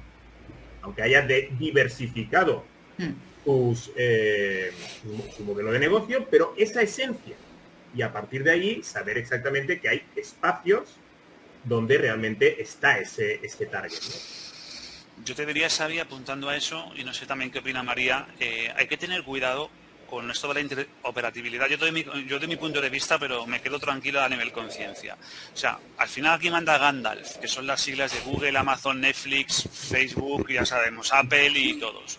aunque haya de diversificado hmm. su modelo de negocio pero esa esencia y a partir de ahí saber exactamente que hay espacios donde realmente está ese, ese target. Yo te diría, Xavi, apuntando a eso, y no sé también qué opina María, eh, hay que tener cuidado con esto de la interoperabilidad. Yo doy, mi, yo mi punto de vista, pero me quedo tranquilo a nivel conciencia. O sea, al final aquí manda Gandalf, que son las siglas de Google, Amazon, Netflix, Facebook, ya sabemos, Apple y todos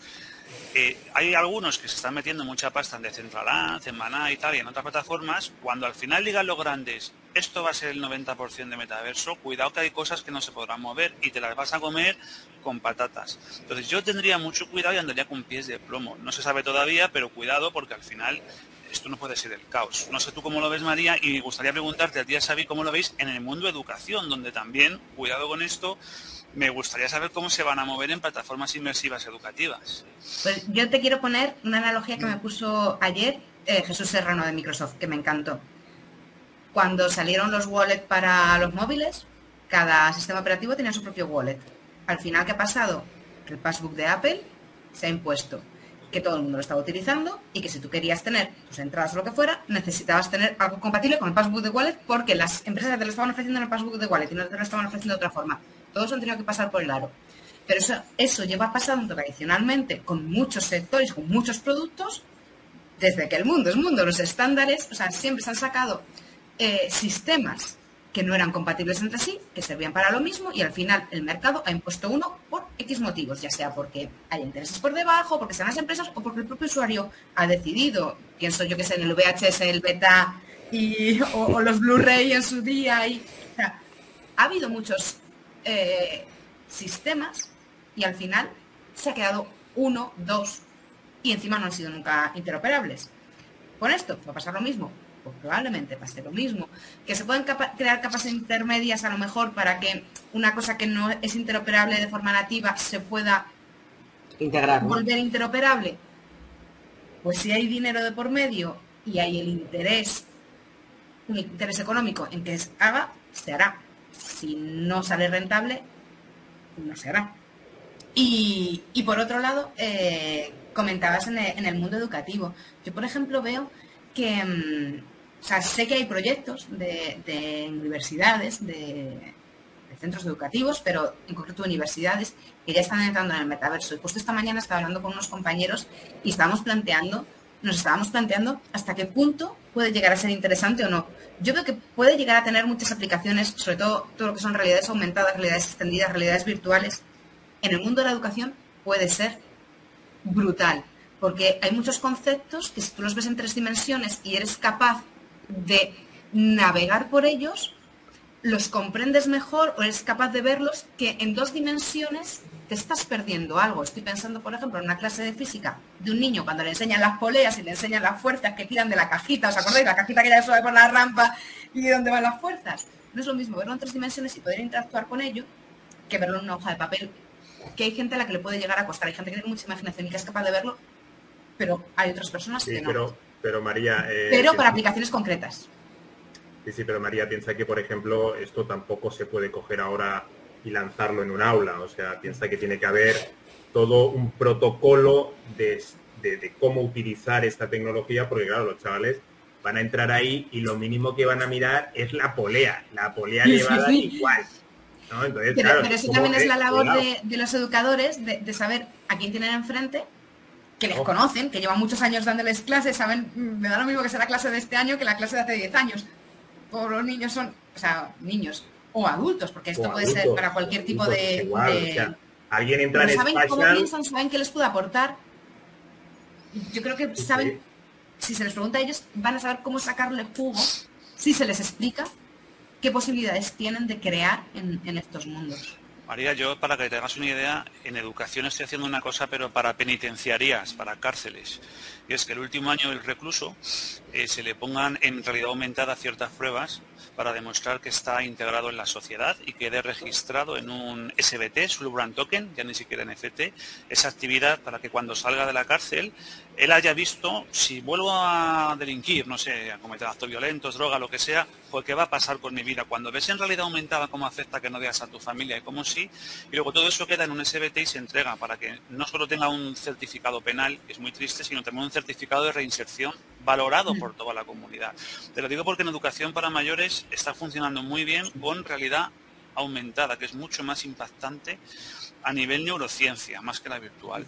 hay algunos que se están metiendo mucha pasta en Decentraland, en Maná y tal, y en otras plataformas, cuando al final digan los grandes, esto va a ser el 90% de metaverso, cuidado que hay cosas que no se podrán mover y te las vas a comer con patatas. Entonces yo tendría mucho cuidado y andaría con pies de plomo. No se sabe todavía, pero cuidado porque al final esto no puede ser el caos. No sé tú cómo lo ves, María, y me gustaría preguntarte a ti, Xavi, cómo lo veis en el mundo de educación, donde también, cuidado con esto, me gustaría saber cómo se van a mover en plataformas inmersivas educativas. Pues yo te quiero poner una analogía que me puso ayer eh, Jesús Serrano de Microsoft, que me encantó. Cuando salieron los wallets para los móviles, cada sistema operativo tenía su propio wallet. Al final, ¿qué ha pasado? el passbook de Apple se ha impuesto que todo el mundo lo estaba utilizando y que si tú querías tener tus entradas o lo que fuera, necesitabas tener algo compatible con el passbook de wallet porque las empresas te lo estaban ofreciendo en el passbook de wallet y no te lo estaban ofreciendo de otra forma. Todos han tenido que pasar por el aro. Pero eso, lleva pasando tradicionalmente con muchos sectores, con muchos productos, desde que el mundo es mundo, los estándares, o sea, siempre se han sacado eh, sistemas que no eran compatibles entre sí, que servían para lo mismo y al final el mercado ha impuesto uno por X motivos, ya sea porque hay intereses por debajo, porque sean las empresas o porque el propio usuario ha decidido, pienso yo que es en el VHS, el beta y, o, los Blu-ray en su día. Y, ha habido muchos eh, sistemas y al final se ha quedado uno, dos y encima no han sido nunca interoperables. Con esto va a pasar lo mismo probablemente pase lo mismo. Que se pueden crear capas intermedias a lo mejor para que una cosa que no es interoperable de forma nativa se pueda integrar. Volver interoperable. Pues si hay dinero de por medio y hay el interés, un interés económico en que se haga, se hará. Si no sale rentable, no se hará. Y, por otro lado, eh, comentabas en el, mundo educativo. Yo, por ejemplo, veo que, mm, o sea, sé que hay proyectos de, universidades, de, centros educativos, pero en concreto universidades que ya están entrando en el metaverso. Y justo esta mañana estaba hablando con unos compañeros y estábamos planteando, nos estábamos planteando hasta qué punto puede llegar a ser interesante o no. Yo creo que puede llegar a tener muchas aplicaciones, sobre todo todo lo que son realidades aumentadas, realidades extendidas, realidades virtuales. En el mundo de la educación puede ser brutal, porque hay muchos conceptos que si tú los ves en tres dimensiones y eres capaz de navegar por ellos, los comprendes mejor o eres capaz de verlos que en dos dimensiones te estás perdiendo algo. Estoy pensando, por ejemplo, en una clase de física de un niño cuando le enseñan las poleas y le enseñan las fuerzas que tiran de la cajita, ¿os acordáis? La cajita que ya sube por la rampa y de dónde van las fuerzas. No es lo mismo verlo en tres dimensiones y poder interactuar con ello que verlo en una hoja de papel. Que hay gente a la que le puede llegar a costar, hay gente que tiene mucha imaginación y que es capaz de verlo, pero hay otras personas que no. Pero María... Eh, pero para aplicaciones concretas. Sí, sí, pero María piensa que, por ejemplo, esto tampoco se puede coger ahora y lanzarlo en un aula. O sea, piensa que tiene que haber todo un protocolo de, cómo utilizar esta tecnología, porque claro, los chavales van a entrar ahí y lo mínimo que van a mirar es la polea, la polea elevada igual. pero, eso también es la labor de, los educadores, de, de, saber a quién tienen enfrente que les oh. conocen, que llevan muchos años dándoles clases, saben, mm, me da lo mismo que sea la clase de este año que la clase de hace 10 años. Por los niños son, o sea, niños o adultos, porque esto puede ser para cualquier tipo de... alguien entra en saben cómo piensan, saben qué les puede aportar. Yo creo que saben, si se les pregunta a ellos, van a saber cómo sacarle jugo, si se les explica qué posibilidades tienen de crear en estos mundos. María, yo para que te hagas una idea, en educación estoy haciendo una cosa, pero para penitenciarías, para cárceles. Y es que el último año del recluso eh, se le pongan en realidad aumentada ciertas pruebas para demostrar que está integrado en la sociedad y quede registrado en un SBT, su Brand Token, ya ni siquiera NFT, esa actividad para que cuando salga de la cárcel él haya visto, si vuelvo a delinquir, no sé, a cometer actos violentos, droga, lo que sea, pues qué va a pasar con mi vida. Cuando ves en realidad aumentada cómo afecta que no veas a tu familia y cómo sí, y luego todo eso queda en un SBT y se entrega para que no solo tenga un certificado penal, que es muy triste, sino también un certificado de reinserción valorado por toda la comunidad. Te lo digo porque en educación para mayores está funcionando muy bien con realidad aumentada, que es mucho más impactante a nivel neurociencia, más que la virtual.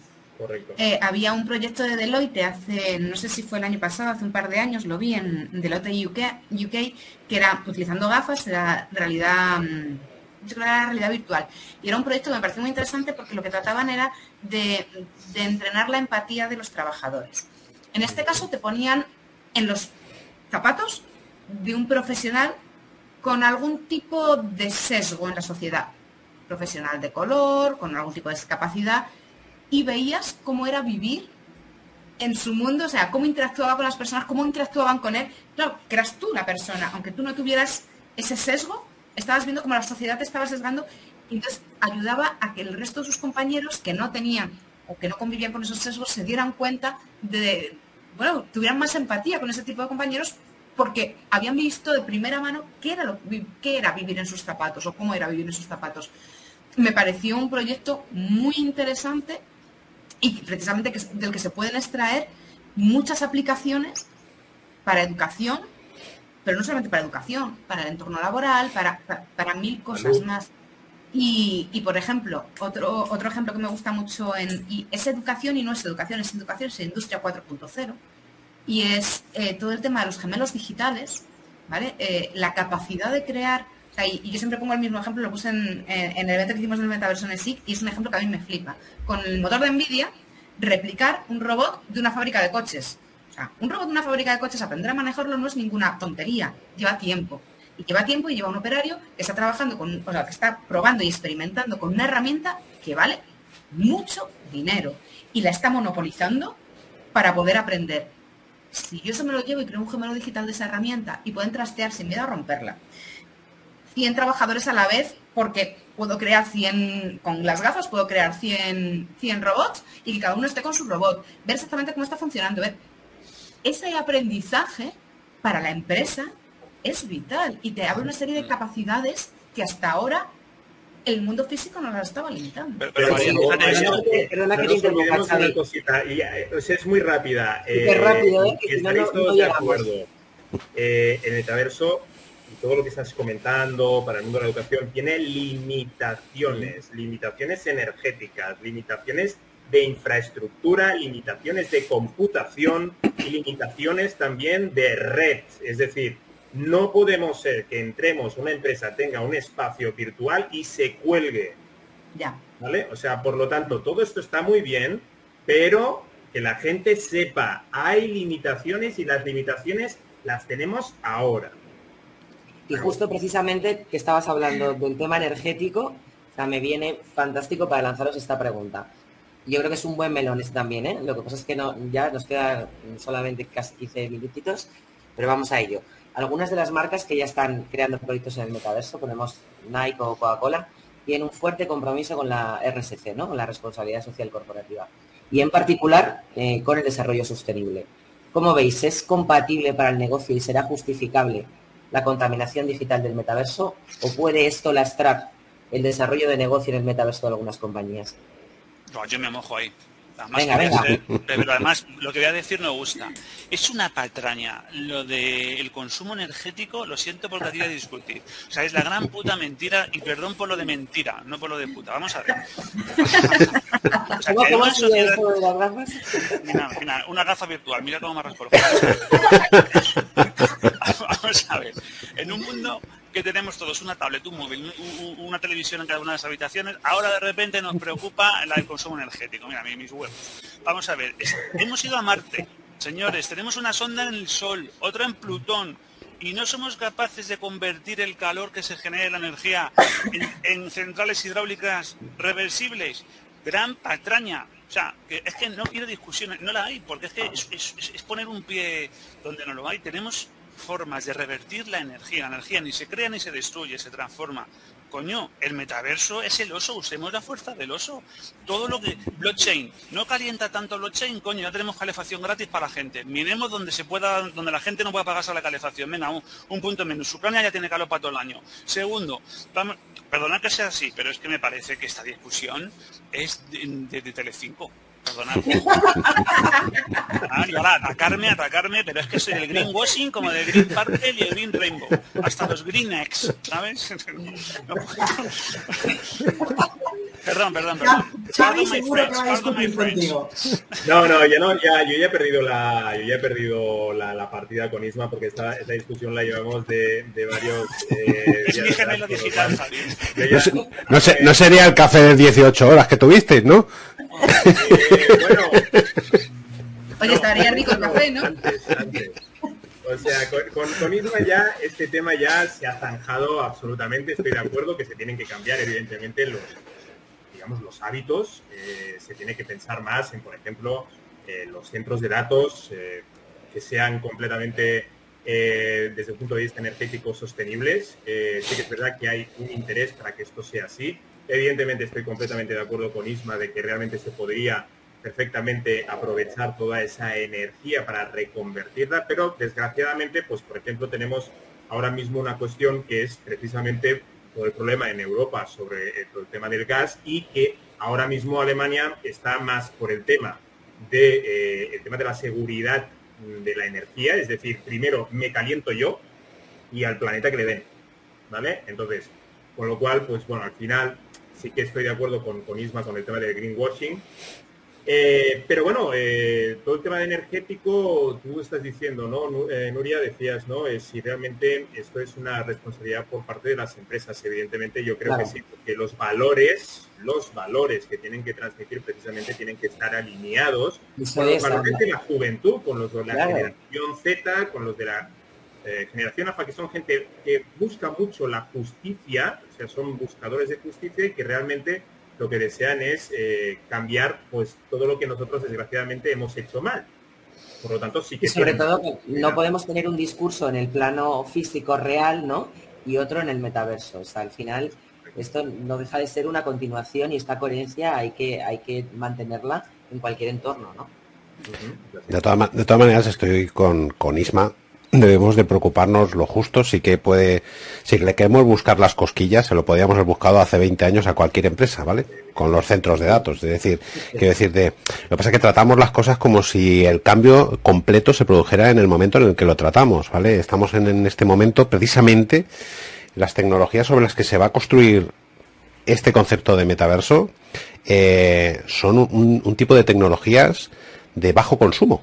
Eh, había un proyecto de Deloitte hace, no sé si fue el año pasado, hace un par de años, lo vi en Deloitte UK, UK que era utilizando gafas, era realidad, mm, yo creo que era realidad virtual. Y era un proyecto que me pareció muy interesante porque lo que trataban era de, de entrenar la empatía de los trabajadores. En este caso te ponían en los zapatos de un profesional con algún tipo de sesgo en la sociedad, profesional de color, con algún tipo de discapacidad, y veías cómo era vivir en su mundo, o sea, cómo interactuaba con las personas, cómo interactuaban con él. Claro, que eras tú la persona, aunque tú no tuvieras ese sesgo, estabas viendo cómo la sociedad te estaba sesgando y entonces ayudaba a que el resto de sus compañeros que no tenían o que no convivían con esos sesgos se dieran cuenta de, bueno, tuvieran más empatía con ese tipo de compañeros porque habían visto de primera mano qué era, lo, qué era vivir en sus zapatos o cómo era vivir en sus zapatos. Me pareció un proyecto muy interesante y precisamente del que se pueden extraer muchas aplicaciones para educación, pero no solamente para educación, para el entorno laboral, para, para, mil cosas más. Y, por ejemplo, otro, otro ejemplo que me gusta mucho en, y es educación y no es educación, es educación, es industria 4.0, y es eh, todo el tema de los gemelos digitales, ¿vale? Eh, la capacidad de crear, y, yo siempre pongo el mismo ejemplo, lo puse en, el evento que hicimos del metaverso en el SIC, y es un ejemplo que a mí me flipa. Con el motor de NVIDIA, replicar un robot de una fábrica de coches. O sea, un robot de una fábrica de coches aprender a manejarlo no es ninguna tontería, lleva tiempo. Y lleva tiempo y lleva un operario que está trabajando con, o sea, que está probando y experimentando con una herramienta que vale mucho dinero y la está monopolizando para poder aprender. Si yo eso me lo llevo y creo un gemelo digital de esa herramienta y pueden trastear sin miedo a romperla. 100 trabajadores a la vez porque puedo crear 100, con las gafas puedo crear 100, 100 robots y que cada uno esté con su robot, ver exactamente cómo está funcionando. Ver. Ese aprendizaje para la empresa es vital y te abre una serie de capacidades que hasta ahora el mundo físico no las estaba limitando. Pero, pero, una cosita, y, es muy rápida. Eh, rápido, ¿eh? estaréis todos de acuerdo. Eh, el metaverso y todo lo que estás comentando para el mundo de la educación tiene limitaciones, limitaciones energéticas, limitaciones de infraestructura, limitaciones de computación y limitaciones también de red. Es decir, no podemos ser que entremos, una empresa tenga un espacio virtual y se cuelgue. Ya. ¿Vale? O sea, por lo tanto, todo esto está muy bien, pero que la gente sepa, hay limitaciones y las limitaciones las tenemos ahora. Y justo precisamente que estabas hablando del tema energético, o sea, me viene fantástico para lanzaros esta pregunta. Yo creo que es un buen melón este también, ¿eh? Lo que pasa es que no, ya nos quedan solamente casi 15 minutitos, pero vamos a ello algunas de las marcas que ya están creando proyectos en el metaverso, ponemos Nike o Coca-Cola, tienen un fuerte compromiso con la RSC, con la responsabilidad social corporativa, y en particular eh, con el desarrollo sostenible. ¿Cómo veis? ¿Es compatible para el negocio y será justificable la contaminación digital del metaverso? ¿O puede esto lastrar el desarrollo de negocio en el metaverso de algunas compañías? yo me mojo ahí pero además, lo que voy a decir no gusta. Es una patraña lo del consumo energético, lo siento porque a ti de discutir. O sea, es la gran puta mentira, y perdón por lo de mentira, no por lo de puta. Vamos a ver. Mira, una gafa virtual, mira cómo me raspo Vamos a ver. En un mundo tenemos todos una tablet, un móvil, una televisión en cada una de las habitaciones, ahora de repente nos preocupa el consumo energético. Mira, mis huevos. Vamos a ver, hemos ido a Marte, señores, tenemos una sonda en el Sol, otra en Plutón, y no somos capaces de convertir el calor que se genera en la energía en, centrales hidráulicas reversibles. Gran patraña. O sea, que es que no quiero discusiones, no la hay, porque es que es poner un pie donde no lo hay. Tenemos formas de revertir la energía. La energía ni se crea ni se destruye, se transforma. Coño, el metaverso es el oso, usemos la fuerza del oso. Todo lo que. Blockchain, no calienta tanto blockchain, coño, ya tenemos calefacción gratis para la gente. Miremos donde se pueda, donde la gente no pueda pagarse la calefacción. Venga, un, punto menos. Ucrania ya tiene calor para todo el año. Segundo, perdonad que sea así, pero es que me parece que esta discusión es de, de Telecinco. Perdonad. Ah, y ahora atacarme, atacarme, pero es que soy el greenwashing como de Green Purple y el Green Rainbow. Hasta los Green X, ¿sabes? perdón, perdón, perdón. No, no, yo no, ya, yo ya he perdido la, yo ya he perdido la, la partida con Isma porque esta, esta discusión la llevamos de, de varios. Eh, es mi gemelo digital, no, sé, no sería el café de 18 horas que tuviste, ¿no? Bueno. Oye, estaría rico el café, ¿no? O sea, con, con, Isma ya este tema ya se ha zanjado absolutamente. Estoy de acuerdo que se tienen que cambiar, evidentemente, los, digamos, los hábitos. Eh, se tiene que pensar más en, por ejemplo, eh, los centros de datos eh, que sean completamente, desde el punto de vista energético, sostenibles. sí que es verdad que hay un interés para que esto sea así Evidentemente estoy completamente de acuerdo con Isma de que realmente se podría perfectamente aprovechar toda esa energía para reconvertirla, pero desgraciadamente, pues por ejemplo, tenemos ahora mismo una cuestión que es precisamente todo el problema en Europa sobre el, tema del gas y que ahora mismo Alemania está más por el tema de eh, el tema de la seguridad de la energía, es decir, primero me caliento yo y al planeta que le den, ¿vale? Entonces, con lo cual, pues bueno, al final sí que estoy de acuerdo con, con Isma con el tema del greenwashing. Eh, pero bueno, eh, todo el tema de energético, tú estás diciendo, ¿no? Eh, Nuria, decías, ¿no? si realmente esto es una responsabilidad por parte de las empresas. Evidentemente yo creo que sí, porque los valores, los valores que tienen que transmitir precisamente tienen que estar alineados con los valores de la juventud, con los de la generación Z, con los de la generación AFA, que son gente que busca mucho la justicia, o sea, son buscadores de justicia y que realmente lo que desean es eh, cambiar pues todo lo que nosotros desgraciadamente hemos hecho mal. Por lo tanto, sí que... sobre todo, no podemos tener un discurso en el plano físico real, ¿no? Y otro en el metaverso. O sea, al final, esto no deja de ser una continuación y esta coherencia hay que, hay que mantenerla en cualquier entorno, ¿no? De, todas, de todas maneras, estoy con, con Isma debemos de preocuparnos lo justo, sí que puede, si le queremos buscar las cosquillas, se lo podíamos haber buscado hace 20 años a cualquier empresa, ¿vale? Con los centros de datos, es decir, quiero decir, de, lo que pasa es que tratamos las cosas como si el cambio completo se produjera en el momento en el que lo tratamos, ¿vale? Estamos en, este momento precisamente las tecnologías sobre las que se va a construir este concepto de metaverso eh, son un tipo de tecnologías de bajo consumo,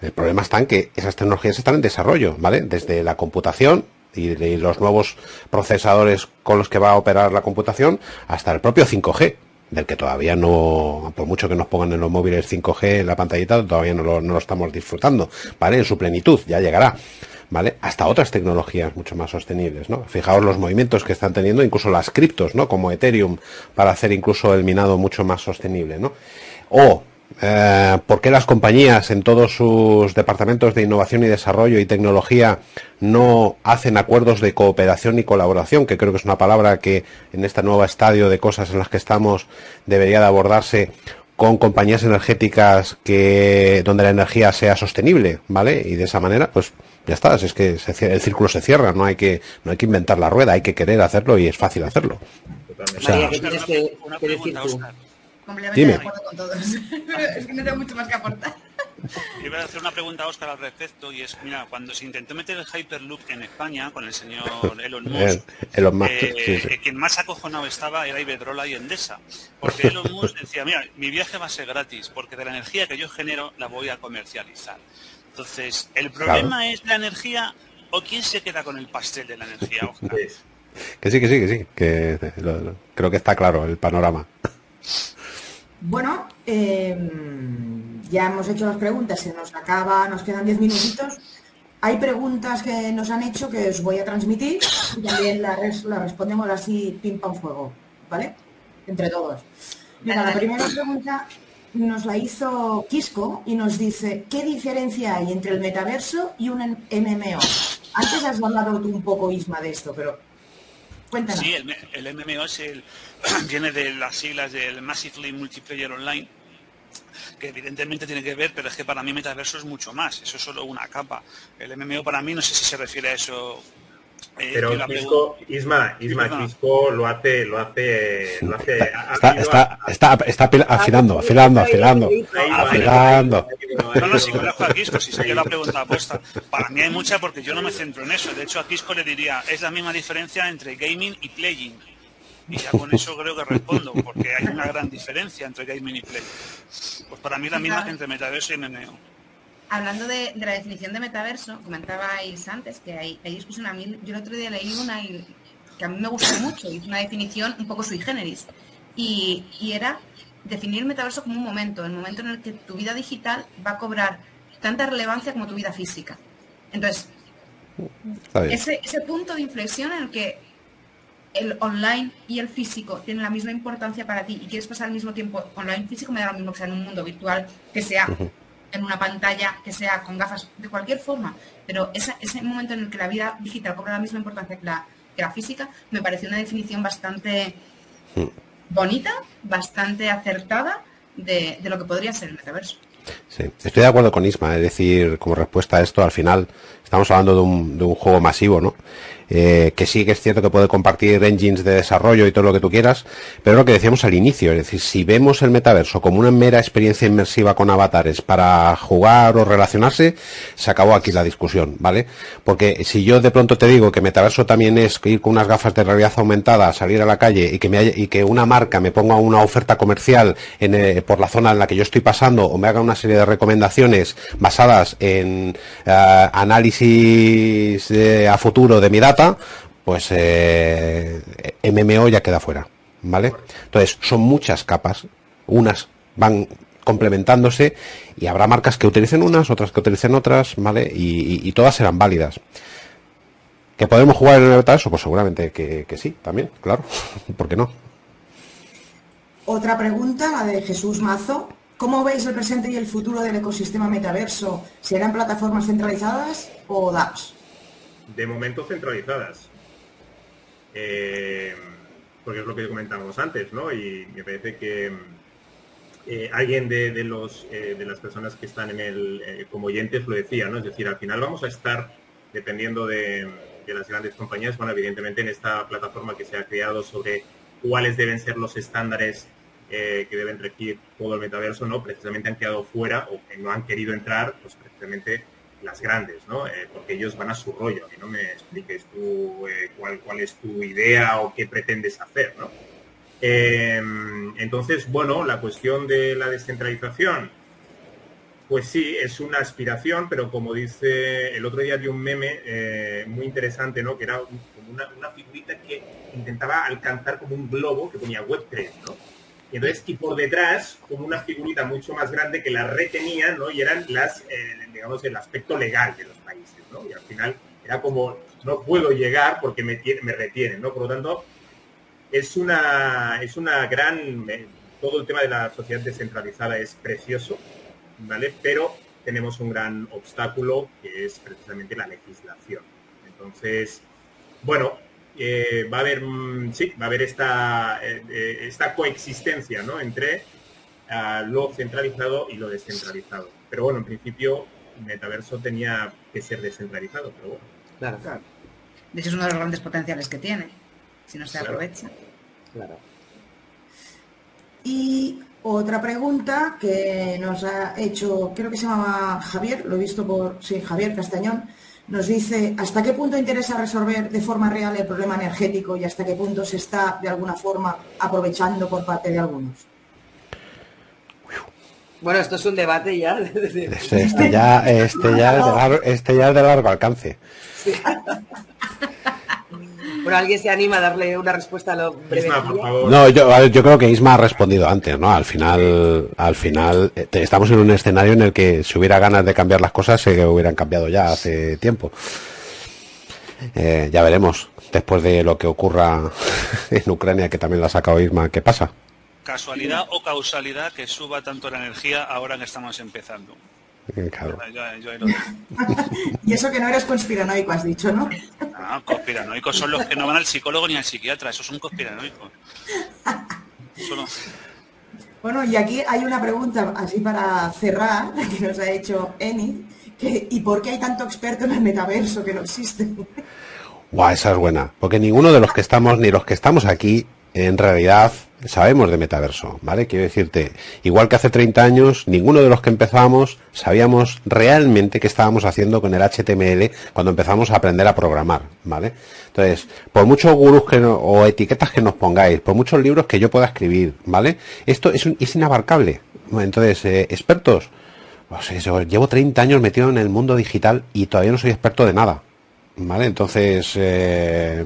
el problema está en que esas tecnologías están en desarrollo, ¿vale? Desde la computación y, los nuevos procesadores con los que va a operar la computación hasta el propio 5G, del que todavía no, por mucho que nos pongan en los móviles 5G en la pantallita, todavía no lo, no lo estamos disfrutando, ¿vale? En su plenitud, ya llegará. ¿vale? Hasta otras tecnologías mucho más sostenibles, ¿no? Fijaos los movimientos que están teniendo incluso las criptos, ¿no? Como Ethereum para hacer incluso el minado mucho más sostenible, ¿no? O eh, ¿Por qué las compañías en todos sus departamentos de innovación y desarrollo y tecnología no hacen acuerdos de cooperación y colaboración? Que creo que es una palabra que en este nuevo estadio de cosas en las que estamos debería de abordarse con compañías energéticas que donde la energía sea sostenible, ¿vale? Y de esa manera, pues ya está, es que el círculo se cierra, no hay que no hay que inventar la rueda, hay que querer hacerlo y es fácil hacerlo. Completamente de acuerdo con todos. es que no tengo mucho más que aportar. Yo voy a hacer una pregunta a Oscar al respecto y es, mira, cuando se intentó meter el Hyperloop en España con el señor Elon Musk, eh, quien más acojonado estaba era Iberdrola y Endesa, porque Elon Musk decía, mira, mi viaje va a ser gratis porque de la energía que yo genero la voy a comercializar. Entonces, ¿el problema es la energía o quién se queda con el pastel de la energía, Oscar? Que sí, que sí, que sí, que creo que está claro el panorama. Bueno, em, ya hemos hecho las preguntas, se nos acaba, nos quedan diez minutitos. Hay preguntas que nos han hecho que os voy a transmitir y también las, respondemos así pim pam fuego, ¿vale? Entre todos. Mira, la primera pregunta nos la hizo Quisco y nos dice, ¿qué diferencia hay entre el metaverso y un MMO? Antes has hablado tú un poco, Isma, de esto, pero Sí, el, el MMO es el, viene de las siglas del Massively Multiplayer Online, que evidentemente tiene que ver, pero es que para mí metaverso es mucho más, eso es solo una capa. El MMO para mí no sé si se refiere a eso. Eh, pero Isma, Isma Quisco lo hace, lo hace, lo hace. Está, está, está, está, afilando, afilando, afilando, afilando. No, no, si conozco a Quisco, si sería la pregunta apuesta. Para mí hay mucha porque yo no me centro en eso. De hecho, a Quisco le diría, es la misma diferencia entre gaming y playing y ya con eso creo que respondo, porque hay una gran diferencia entre gaming y play. Pues para mí la misma entre metaverso y MMO. Hablando de, la definición de metaverso, comentabais antes que hay, hay discusión. A mí, yo el otro día leí una que a mí me gustó mucho, y es una definición un poco sui generis. Y, y era definir el metaverso como un momento, el momento en el que tu vida digital va a cobrar tanta relevancia como tu vida física. Entonces, ese, ese punto de inflexión en el que el online y el físico tienen la misma importancia para ti y quieres pasar al mismo tiempo online físico, me da lo mismo que sea en un mundo virtual, que sea en una pantalla, que sea con gafas, de cualquier forma. Pero ese momento en el que la vida digital cobra la misma importancia que la, que la física, me pareció una definición bastante bonita, bastante acertada de, de lo que podría ser el metaverso. Sí, estoy de acuerdo con Isma, es decir, como respuesta a esto, al final estamos hablando de un, de un juego masivo, ¿no? Eh, que sí que es cierto que puede compartir engines de desarrollo y todo lo que tú quieras, pero lo que decíamos al inicio, es decir, si vemos el metaverso como una mera experiencia inmersiva con avatares para jugar o relacionarse, se acabó aquí la discusión, ¿vale? Porque si yo de pronto te digo que metaverso también es ir con unas gafas de realidad aumentada, salir a la calle y que, una marca me ponga una oferta comercial eh, por la zona en la que yo estoy pasando o me haga una serie de recomendaciones basadas en eh, análisis a futuro de mi pues eh, MMO ya queda fuera, ¿vale? Entonces, son muchas capas, unas van complementándose y habrá marcas que utilicen unas, otras que utilicen otras, ¿vale? Y, todas serán válidas. ¿Que podemos jugar en el metaverso? Pues seguramente que, que sí, también, claro. ¿Por qué no? Otra pregunta, la de Jesús Mazo. ¿Cómo veis el presente y el futuro del ecosistema metaverso? ¿Serán plataformas centralizadas o dApps? De momento centralizadas. Eh, porque es lo que comentábamos antes, ¿no? Y me parece que eh, alguien de, los, eh, de las personas que están en el, como oyentes lo decía, ¿no? Es decir, al final vamos a estar, dependiendo de, de las grandes compañías, bueno, evidentemente en esta plataforma que se ha creado sobre cuáles deben ser los estándares que deben regir todo el metaverso, ¿no? Precisamente han quedado fuera o que no han querido entrar, pues precisamente las grandes, ¿no? Eh, porque ellos van a su rollo, que no me expliques tú eh, cuál, cuál es tu idea o qué pretendes hacer, ¿no? entonces, bueno, la cuestión de la descentralización, pues sí, es una aspiración, pero como dice, el otro día vi un meme muy interesante, ¿no? Que era una figurita que intentaba alcanzar como un globo que ponía Web3, ¿no? Y entonces, y por detrás, como una figurita mucho más grande que la retenía, ¿no? Y eran las, eh, digamos, el aspecto legal de los países, ¿no? Y al final era como, no puedo llegar porque me, me retienen, ¿no? Por lo tanto, es una, es una gran, eh, todo el tema de la sociedad descentralizada es precioso, ¿vale? Pero tenemos un gran obstáculo que es precisamente la legislación. Entonces, bueno, va a haber, mm, sí, va a haber esta, eh, eh, esta coexistencia ¿no? entre ah, lo centralizado y lo descentralizado. Pero bueno, en principio Metaverso tenía que ser descentralizado, pero bueno. Claro, claro. De hecho es uno de los grandes potenciales que tiene, si no se aprovecha. Claro. Y otra pregunta que nos ha hecho, creo que se llama Javier, lo he visto por, sí, Javier Castañón, nos dice hasta qué punto interesa resolver de forma real el problema energético y hasta qué punto se está de alguna forma aprovechando por parte de algunos. Bueno, esto es un debate ya. Este, este, ya, este, ya es de largo, este ya es de largo alcance. Bueno, ¿alguien se anima a darle una respuesta a lo breve? No, yo, yo creo que Isma ha respondido antes, ¿no? Al final, al final, eh, estamos en un escenario en el que si hubiera ganas de cambiar las cosas, se hubieran cambiado ya hace tiempo. Eh, ya veremos, después de lo que ocurra en Ucrania, que también la ha sacado Isma, ¿qué pasa? Casualidad o causalidad que suba tanto la energía ahora que estamos empezando. y eso que no eres conspiranoico, has dicho, ¿no? No, conspiranoicos son los que no van al psicólogo ni al psiquiatra, esos son conspiranoicos. Bueno, y aquí hay una pregunta así para cerrar, que nos ha hecho Eni, que ¿y por qué hay tanto experto en el metaverso que no existe? Guau, esa es buena, porque ninguno de los que estamos, ni los que estamos aquí, en realidad sabemos de metaverso, ¿vale? Quiero decirte, igual que hace 30 años, ninguno de los que empezamos sabíamos realmente qué estábamos haciendo con el HTML cuando empezamos a aprender a programar, ¿vale? Entonces, por muchos gurús que o etiquetas que nos pongáis, por muchos libros que yo pueda escribir, ¿vale? Esto es, es inabarcable. Entonces, eh, expertos, pues llevo 30 años metido en el mundo digital y todavía no soy experto de nada, ¿vale? Entonces, eh,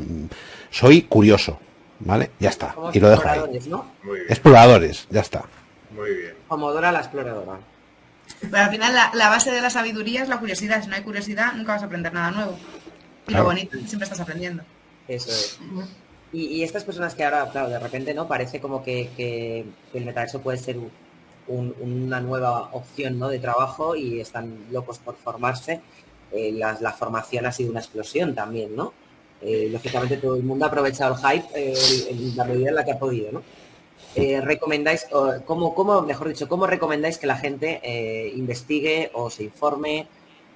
soy curioso, ¿Vale? Ya está. y lo dejo ahí. Exploradores, ya está. Muy bien. Pomodora la exploradora. Pero al final la, base de la sabiduría es la curiosidad. Si no hay curiosidad, nunca vas a aprender nada nuevo. Y lo bonito, siempre estás aprendiendo. Eso es. Y, estas personas que ahora, claro, de repente, ¿no? Parece como que, el metaverso puede ser una nueva opción ¿no? de trabajo y están locos por formarse. Eh, la formación ha sido una explosión también, ¿no? Eh, lógicamente todo el mundo ha aprovechado el hype eh, en la medida en la que ha podido, ¿no? Eh, recomendáis, cómo, mejor dicho, cómo recomendáis que la gente investigue o se informe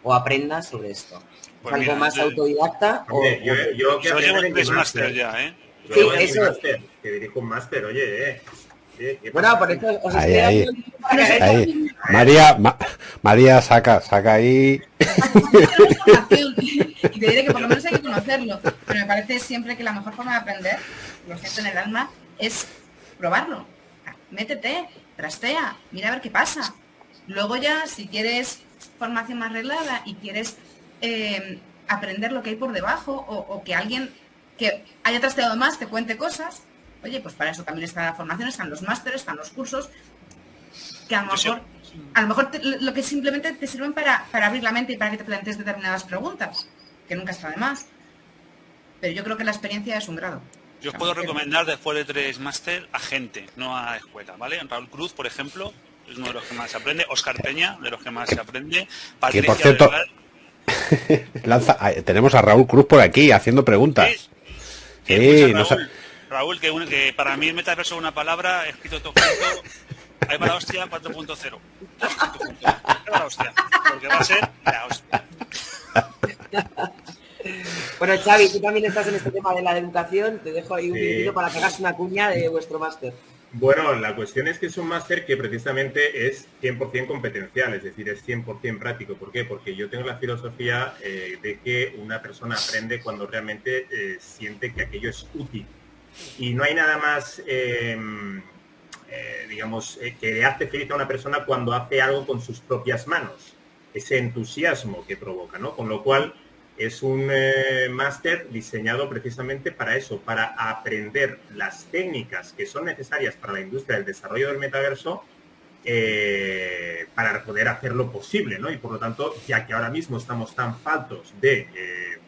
o aprendas sobre esto. Pues algo mira, más autodidacta o, yo, yo que Yo llevo tres máster, ya, ¿eh? Sí, eso- que dirijo un máster, oye, eh. ¿Qué Bueno, por eso os Ahí, estoy ahí. Ahí. María, Ma- María, saca, saca ahí. y te diré que por lo menos hay que conocerlo. Pero me parece siempre que la mejor forma de aprender, lo siento en el alma, es probarlo. Métete, trastea, mira a ver qué pasa. Luego ya, si quieres formación más reglada y quieres eh, aprender lo que hay por debajo o, o que alguien que haya trasteado más te cuente cosas, oye, pues para eso también está la formación, están los másteres, están los cursos, que a lo mejor, a lo, mejor te- lo que simplemente te sirven para, para abrir la mente y para que te plantees determinadas preguntas, que nunca está de más. Pero yo creo que la experiencia es un grado. Yo os puedo recomendar después de tres máster a gente, no a escuela, ¿vale? Raúl Cruz, por ejemplo, es uno de los que más se aprende. Oscar Peña, de los que más se aprende. Patricia por cierto, Lanza, tenemos a Raúl Cruz por aquí haciendo preguntas. Sí, Sí, Raúl, que, un- que para mí el metaverso es una palabra, he escrito todo junto, ahí va la hostia 4.0. Ahí va la hostia, porque va a ser la hostia. Bueno, Xavi, tú también estás en este tema de la educación. Te dejo ahí un Sí. minutito para que hagas una cuña de vuestro máster. Bueno, la cuestión es que es un máster que precisamente es 100% competencial, es decir, es 100% práctico. ¿Por qué? Porque yo tengo la filosofía eh, de que una persona aprende cuando realmente eh, siente que aquello es útil. Y no hay nada más, eh, eh, digamos, eh, que le hace feliz a una persona cuando hace algo con sus propias manos. Ese entusiasmo que provoca, ¿no? Con lo cual es un eh, máster diseñado precisamente para eso, para aprender las técnicas que son necesarias para la industria del desarrollo del metaverso para poder hacerlo posible, ¿no? Y por lo tanto, ya que ahora mismo estamos tan faltos de,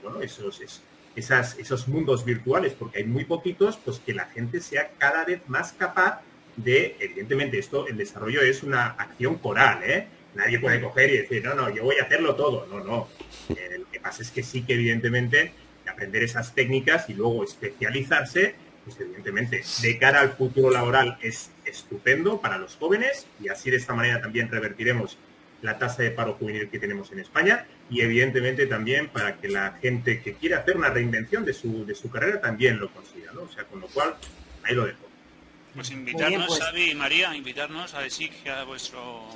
bueno, esos, es- esas, esos mundos virtuales, porque hay muy poquitos, pues que la gente sea cada vez más capaz de, evidentemente, esto, el desarrollo es una acción coral, ¿eh? Nadie puede coger y decir, no, no, yo voy a hacerlo todo. No, no. Eh, lo que pasa es que sí que, evidentemente, aprender esas técnicas y luego especializarse, pues evidentemente, de cara al futuro laboral es estupendo para los jóvenes y así de esta manera también revertiremos la tasa de paro juvenil que tenemos en España y evidentemente también para que la gente que quiera hacer una reinvención de su, de su carrera también lo consiga, ¿no? O sea, con lo cual, ahí lo dejo. Pues invitarnos, bien, pues. Xavi y María, invitarnos a ESIC, a vuestro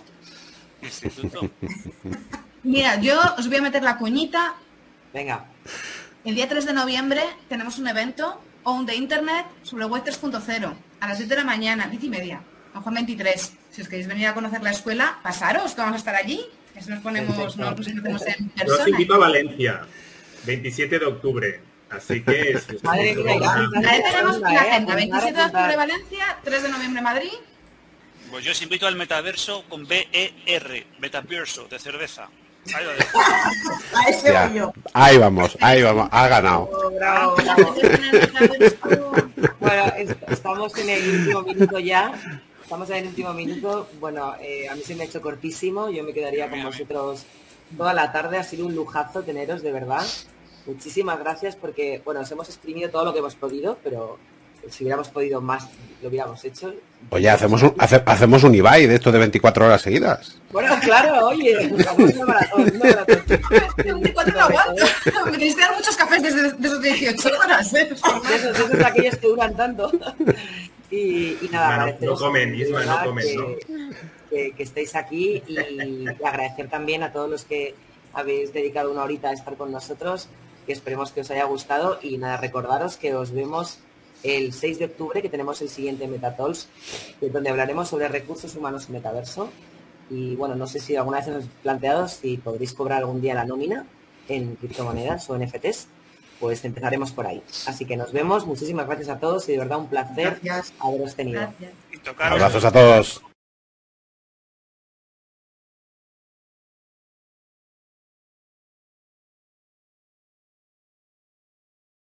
instituto. Mira, yo os voy a meter la cuñita. Venga. El día 3 de noviembre tenemos un evento on de internet sobre web 3.0 a las 7 de la mañana, 10 y media, a Juan 23. Si os queréis venir a conocer la escuela, pasaros, que vamos a estar allí. Así nos ponemos, nos nos conocemos en Yo os persona. invito a Valencia, 27 de octubre. Así que... Madre ya. Ahí tenemos la eh, agenda, apuntar, 27 de octubre. Valencia, 3 de noviembre Madrid. Pues yo os invito al metaverso con B-E-R, Metaverso, de cerveza. Ahí lo dejo. A ese Hostia, voy yo. ahí vamos, ahí vamos, ha ganado. Oh, bravo, bravo. Bueno, es- estamos en el último minuto ya. Estamos en el último minuto. Bueno, eh, a mí se me ha hecho cortísimo. Yo me quedaría con vosotros toda la tarde. Ha sido un lujazo teneros, de verdad. Muchísimas gracias porque, bueno, os hemos exprimido todo lo que hemos podido, pero si hubiéramos podido más, lo hubiéramos hecho. Oye, hacemos un, hace- hacemos un Ibai de esto de 24 horas seguidas. Bueno, claro, oye, hagamos una maratón, una maratón. 24 no aguanto. Me tenéis que dar muchos cafés desde de esos 18 horas. ¿eh? De esos, de esos aquellos que duran tanto. Y, y nada, no- comen, de Isma, no verdad comen, que, ¿no? que- que estéis aquí y, y agradecer también a todos los que habéis dedicado una horita a estar con nosotros, que esperemos que os haya gustado y nada, recordaros que os vemos el 6 de octubre, que tenemos el siguiente Metatols, donde hablaremos sobre recursos humanos y metaverso. Y bueno, no sé si alguna vez os planteado si podréis cobrar algún día la nómina en criptomonedas o NFTs, pues empezaremos por ahí. Así que nos vemos, muchísimas gracias a todos y de verdad un placer Gracias. haberos tenido. Gracias. Abrazos a todos.